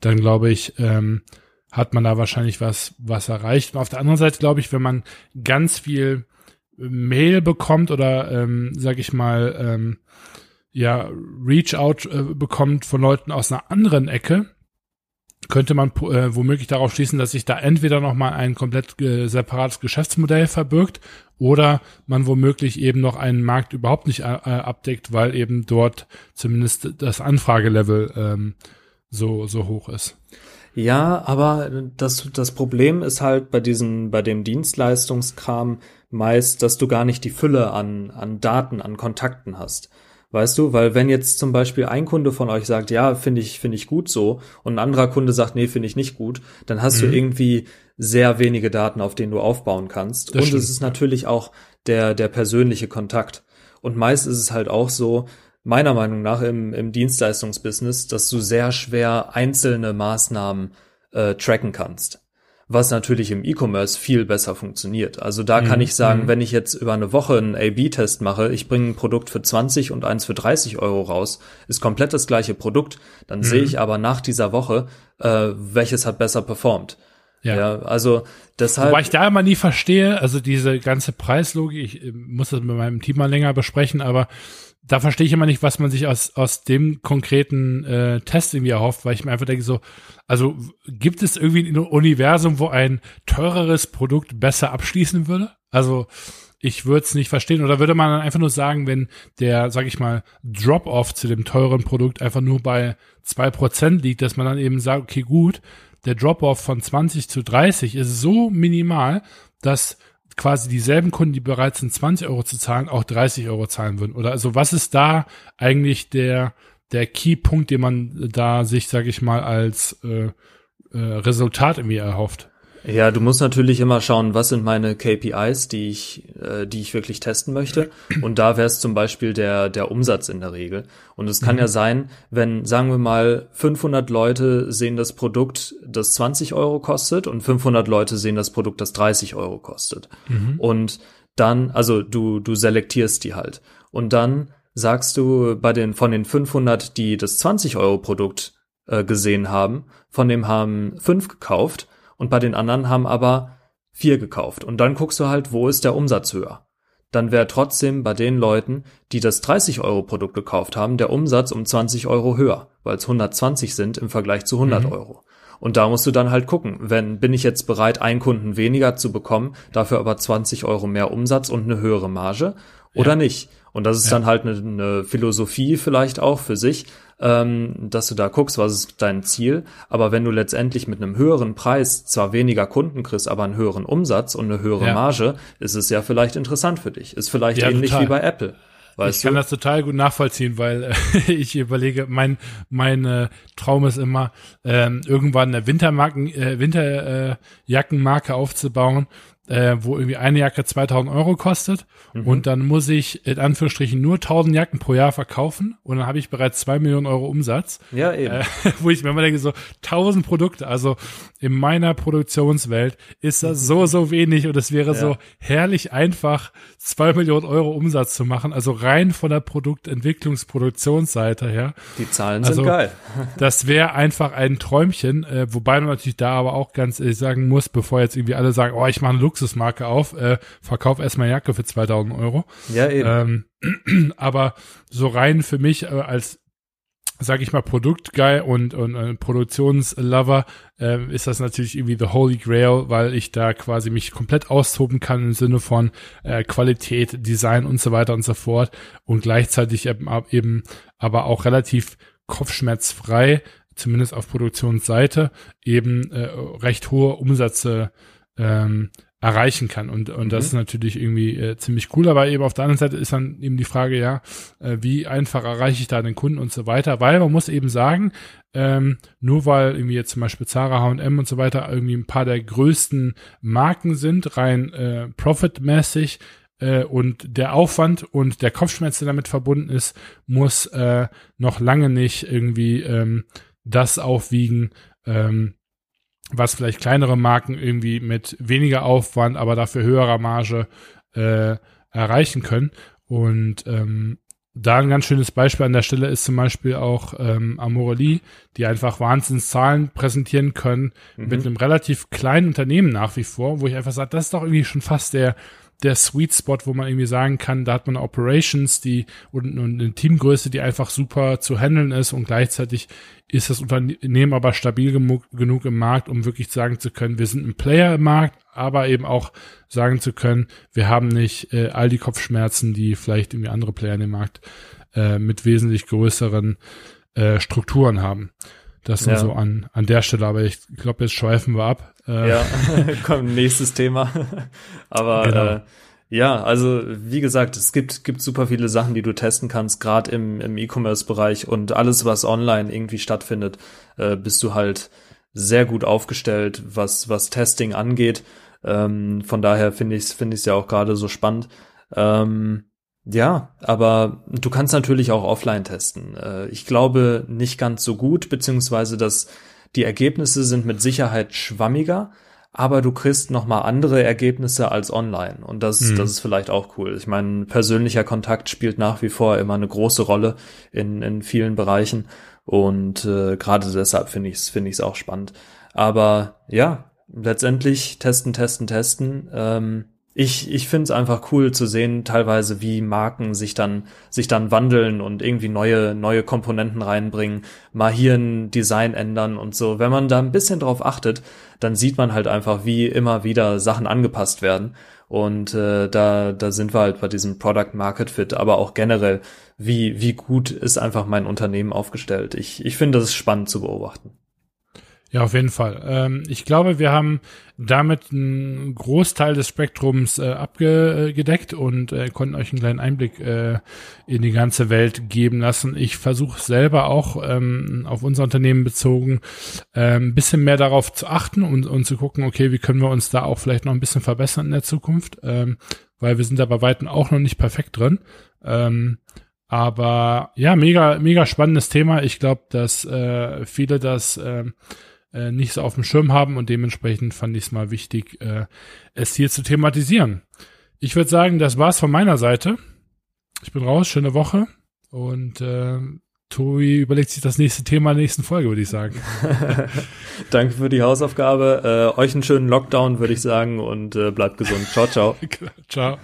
dann glaube ich ähm, hat man da wahrscheinlich was was erreicht. Und auf der anderen Seite glaube ich wenn man ganz viel Mail bekommt oder ähm, sag ich mal ähm, ja Reach out äh, bekommt von Leuten aus einer anderen Ecke könnte man äh, womöglich darauf schließen, dass sich da entweder nochmal ein komplett äh, separates Geschäftsmodell verbirgt oder man womöglich eben noch einen Markt überhaupt nicht äh, abdeckt, weil eben dort zumindest das Anfragelevel ähm, so, so hoch ist. Ja, aber das, das Problem ist halt bei diesen, bei dem Dienstleistungskram meist, dass du gar nicht die Fülle an, an Daten, an Kontakten hast. Weißt du, weil wenn jetzt zum Beispiel ein Kunde von euch sagt, ja, finde ich, finde ich gut so, und ein anderer Kunde sagt, nee, finde ich nicht gut, dann hast mhm. du irgendwie sehr wenige Daten, auf denen du aufbauen kannst. Das und stimmt. es ist natürlich auch der, der persönliche Kontakt. Und meist ist es halt auch so, meiner Meinung nach im, im Dienstleistungsbusiness, dass du sehr schwer einzelne Maßnahmen äh, tracken kannst. Was natürlich im E-Commerce viel besser funktioniert. Also da mhm. kann ich sagen, mhm. wenn ich jetzt über eine Woche einen A-B-Test mache, ich bringe ein Produkt für 20 und eins für 30 Euro raus, ist komplett das gleiche Produkt, dann mhm. sehe ich aber nach dieser Woche, äh, welches hat besser performt. Ja. ja, also deshalb. Wobei ich da immer nie verstehe, also diese ganze Preislogik, ich äh, muss das mit meinem Team mal länger besprechen, aber da verstehe ich immer nicht, was man sich aus, aus dem konkreten äh, Test irgendwie erhofft, weil ich mir einfach denke so, also gibt es irgendwie ein Universum, wo ein teureres Produkt besser abschließen würde? Also ich würde es nicht verstehen. Oder würde man dann einfach nur sagen, wenn der, sag ich mal, Drop-off zu dem teuren Produkt einfach nur bei zwei Prozent liegt, dass man dann eben sagt, okay, gut, der Drop-off von 20 zu 30 ist so minimal, dass quasi dieselben Kunden, die bereit sind, 20 Euro zu zahlen, auch 30 Euro zahlen würden? Oder also was ist da eigentlich der, der Key-Punkt, den man da sich, sag ich mal, als äh, äh, Resultat irgendwie erhofft? Ja, du musst natürlich immer schauen, was sind meine KPIs, die ich, äh, die ich wirklich testen möchte. Und da wäre es zum Beispiel der, der Umsatz in der Regel. Und es kann mhm. ja sein, wenn, sagen wir mal, 500 Leute sehen das Produkt, das 20 Euro kostet und 500 Leute sehen das Produkt, das 30 Euro kostet. Mhm. Und dann, also du, du selektierst die halt. Und dann sagst du bei den, von den 500, die das 20 Euro Produkt äh, gesehen haben, von dem haben fünf gekauft und bei den anderen haben aber vier gekauft. Und dann guckst du halt, wo ist der Umsatz höher. Dann wäre trotzdem bei den Leuten, die das 30 Euro Produkt gekauft haben, der Umsatz um 20 Euro höher, weil es 120 sind im Vergleich zu 100 mhm. Euro. Und da musst du dann halt gucken, wenn bin ich jetzt bereit, einen Kunden weniger zu bekommen, dafür aber 20 Euro mehr Umsatz und eine höhere Marge oder ja. nicht. Und das ist ja. dann halt eine, eine Philosophie vielleicht auch für sich, ähm, dass du da guckst, was ist dein Ziel. Aber wenn du letztendlich mit einem höheren Preis zwar weniger Kunden kriegst, aber einen höheren Umsatz und eine höhere ja. Marge, ist es ja vielleicht interessant für dich. Ist vielleicht ja, ähnlich total. wie bei Apple. Weißt ich kann du? das total gut nachvollziehen, weil äh, ich überlege, mein mein äh, Traum ist immer, ähm, irgendwann eine Wintermarken, äh, Winterjackenmarke aufzubauen, äh, wo irgendwie eine Jacke 2000 Euro kostet mhm. und dann muss ich in Anführungsstrichen nur 1000 Jacken pro Jahr verkaufen und dann habe ich bereits zwei Millionen Euro Umsatz. Ja, eben. Äh, wo ich mir immer denke, so 1000 Produkte, also in meiner Produktionswelt ist das so, so wenig und es wäre ja. so herrlich einfach, zwei Millionen Euro Umsatz zu machen, also rein von der Produktentwicklungsproduktionsseite her. Die Zahlen also, sind geil. das wäre einfach ein Träumchen, äh, wobei man natürlich da aber auch ganz ehrlich sagen muss, bevor jetzt irgendwie alle sagen, oh, ich mache eine Luxusmarke auf, äh, verkauf erstmal Jacke für 2000 Euro. Ja, eben. Ähm, aber so rein für mich äh, als sag ich mal, Produktguy und, und äh, Produktionslover, äh, ist das natürlich irgendwie the holy grail, weil ich da quasi mich komplett austoben kann im Sinne von äh, Qualität, Design und so weiter und so fort und gleichzeitig eben, eben aber auch relativ kopfschmerzfrei, zumindest auf Produktionsseite, eben äh, recht hohe Umsätze ähm, erreichen kann. Und, und mhm. das ist natürlich irgendwie äh, ziemlich cool. Aber eben auf der anderen Seite ist dann eben die Frage, ja, äh, wie einfach erreiche ich da den Kunden und so weiter. Weil man muss eben sagen, ähm, nur weil irgendwie jetzt zum Beispiel Zara, H&M und so weiter irgendwie ein paar der größten Marken sind, rein äh, profitmäßig, äh, und der Aufwand und der Kopfschmerz, der damit verbunden ist, muss äh, noch lange nicht irgendwie ähm, das aufwiegen, ähm, was vielleicht kleinere Marken irgendwie mit weniger Aufwand, aber dafür höherer Marge äh, erreichen können. Und ähm, da ein ganz schönes Beispiel an der Stelle ist zum Beispiel auch ähm, Amorelie, die einfach Wahnsinnszahlen präsentieren können mhm. mit einem relativ kleinen Unternehmen nach wie vor, wo ich einfach sage, das ist doch irgendwie schon fast der der Sweet Spot, wo man irgendwie sagen kann, da hat man Operations, die und, und eine Teamgröße, die einfach super zu handeln ist und gleichzeitig ist das Unternehmen aber stabil genug, im Markt, um wirklich sagen zu können, wir sind ein Player im Markt, aber eben auch sagen zu können, wir haben nicht äh, all die Kopfschmerzen, die vielleicht irgendwie andere Player in dem Markt äh, mit wesentlich größeren äh, Strukturen haben. Das ja. so an, an der Stelle, aber ich glaube, jetzt schweifen wir ab. Äh, ja, komm, nächstes Thema. aber genau. äh, ja, also wie gesagt, es gibt, gibt super viele Sachen, die du testen kannst, gerade im, im E-Commerce-Bereich und alles, was online irgendwie stattfindet, äh, bist du halt sehr gut aufgestellt, was, was Testing angeht. Ähm, von daher finde ich es finde ich ja auch gerade so spannend. Ähm, ja, aber du kannst natürlich auch offline testen. Äh, ich glaube nicht ganz so gut, beziehungsweise dass die Ergebnisse sind mit Sicherheit schwammiger, aber du kriegst noch mal andere Ergebnisse als online und das, mhm. das ist vielleicht auch cool. Ich meine, persönlicher Kontakt spielt nach wie vor immer eine große Rolle in, in vielen Bereichen und äh, gerade deshalb finde ich es finde ich es auch spannend. Aber ja, letztendlich testen, testen, testen. Ähm, ich, ich finde es einfach cool zu sehen, teilweise, wie Marken sich dann, sich dann wandeln und irgendwie neue, neue Komponenten reinbringen, mal hier ein Design ändern und so. Wenn man da ein bisschen drauf achtet, dann sieht man halt einfach, wie immer wieder Sachen angepasst werden. Und äh, da, da sind wir halt bei diesem Product Market Fit, aber auch generell, wie, wie gut ist einfach mein Unternehmen aufgestellt. Ich, ich finde, das spannend zu beobachten. Ja, auf jeden Fall. Ähm, ich glaube, wir haben damit einen Großteil des Spektrums äh, abgedeckt und äh, konnten euch einen kleinen Einblick äh, in die ganze Welt geben lassen. Ich versuche selber auch ähm, auf unser Unternehmen bezogen ein bisschen mehr darauf zu achten und, und zu gucken, okay, wie können wir uns da auch vielleicht noch ein bisschen verbessern in der Zukunft, ähm, weil wir sind da bei Weitem auch noch nicht perfekt drin. Ähm, aber ja, mega, mega spannendes Thema. Ich glaube, dass äh, viele das äh, äh, nicht so auf dem Schirm haben und dementsprechend fand ich es mal wichtig, äh, es hier zu thematisieren. Ich würde sagen, das war's von meiner Seite. Ich bin raus, schöne Woche und äh, Tobi überlegt sich das nächste Thema in der nächsten Folge, würde ich sagen. Danke für die Hausaufgabe. Äh, euch einen schönen Lockdown, würde ich sagen, und äh, bleibt gesund. Ciao, ciao. ciao.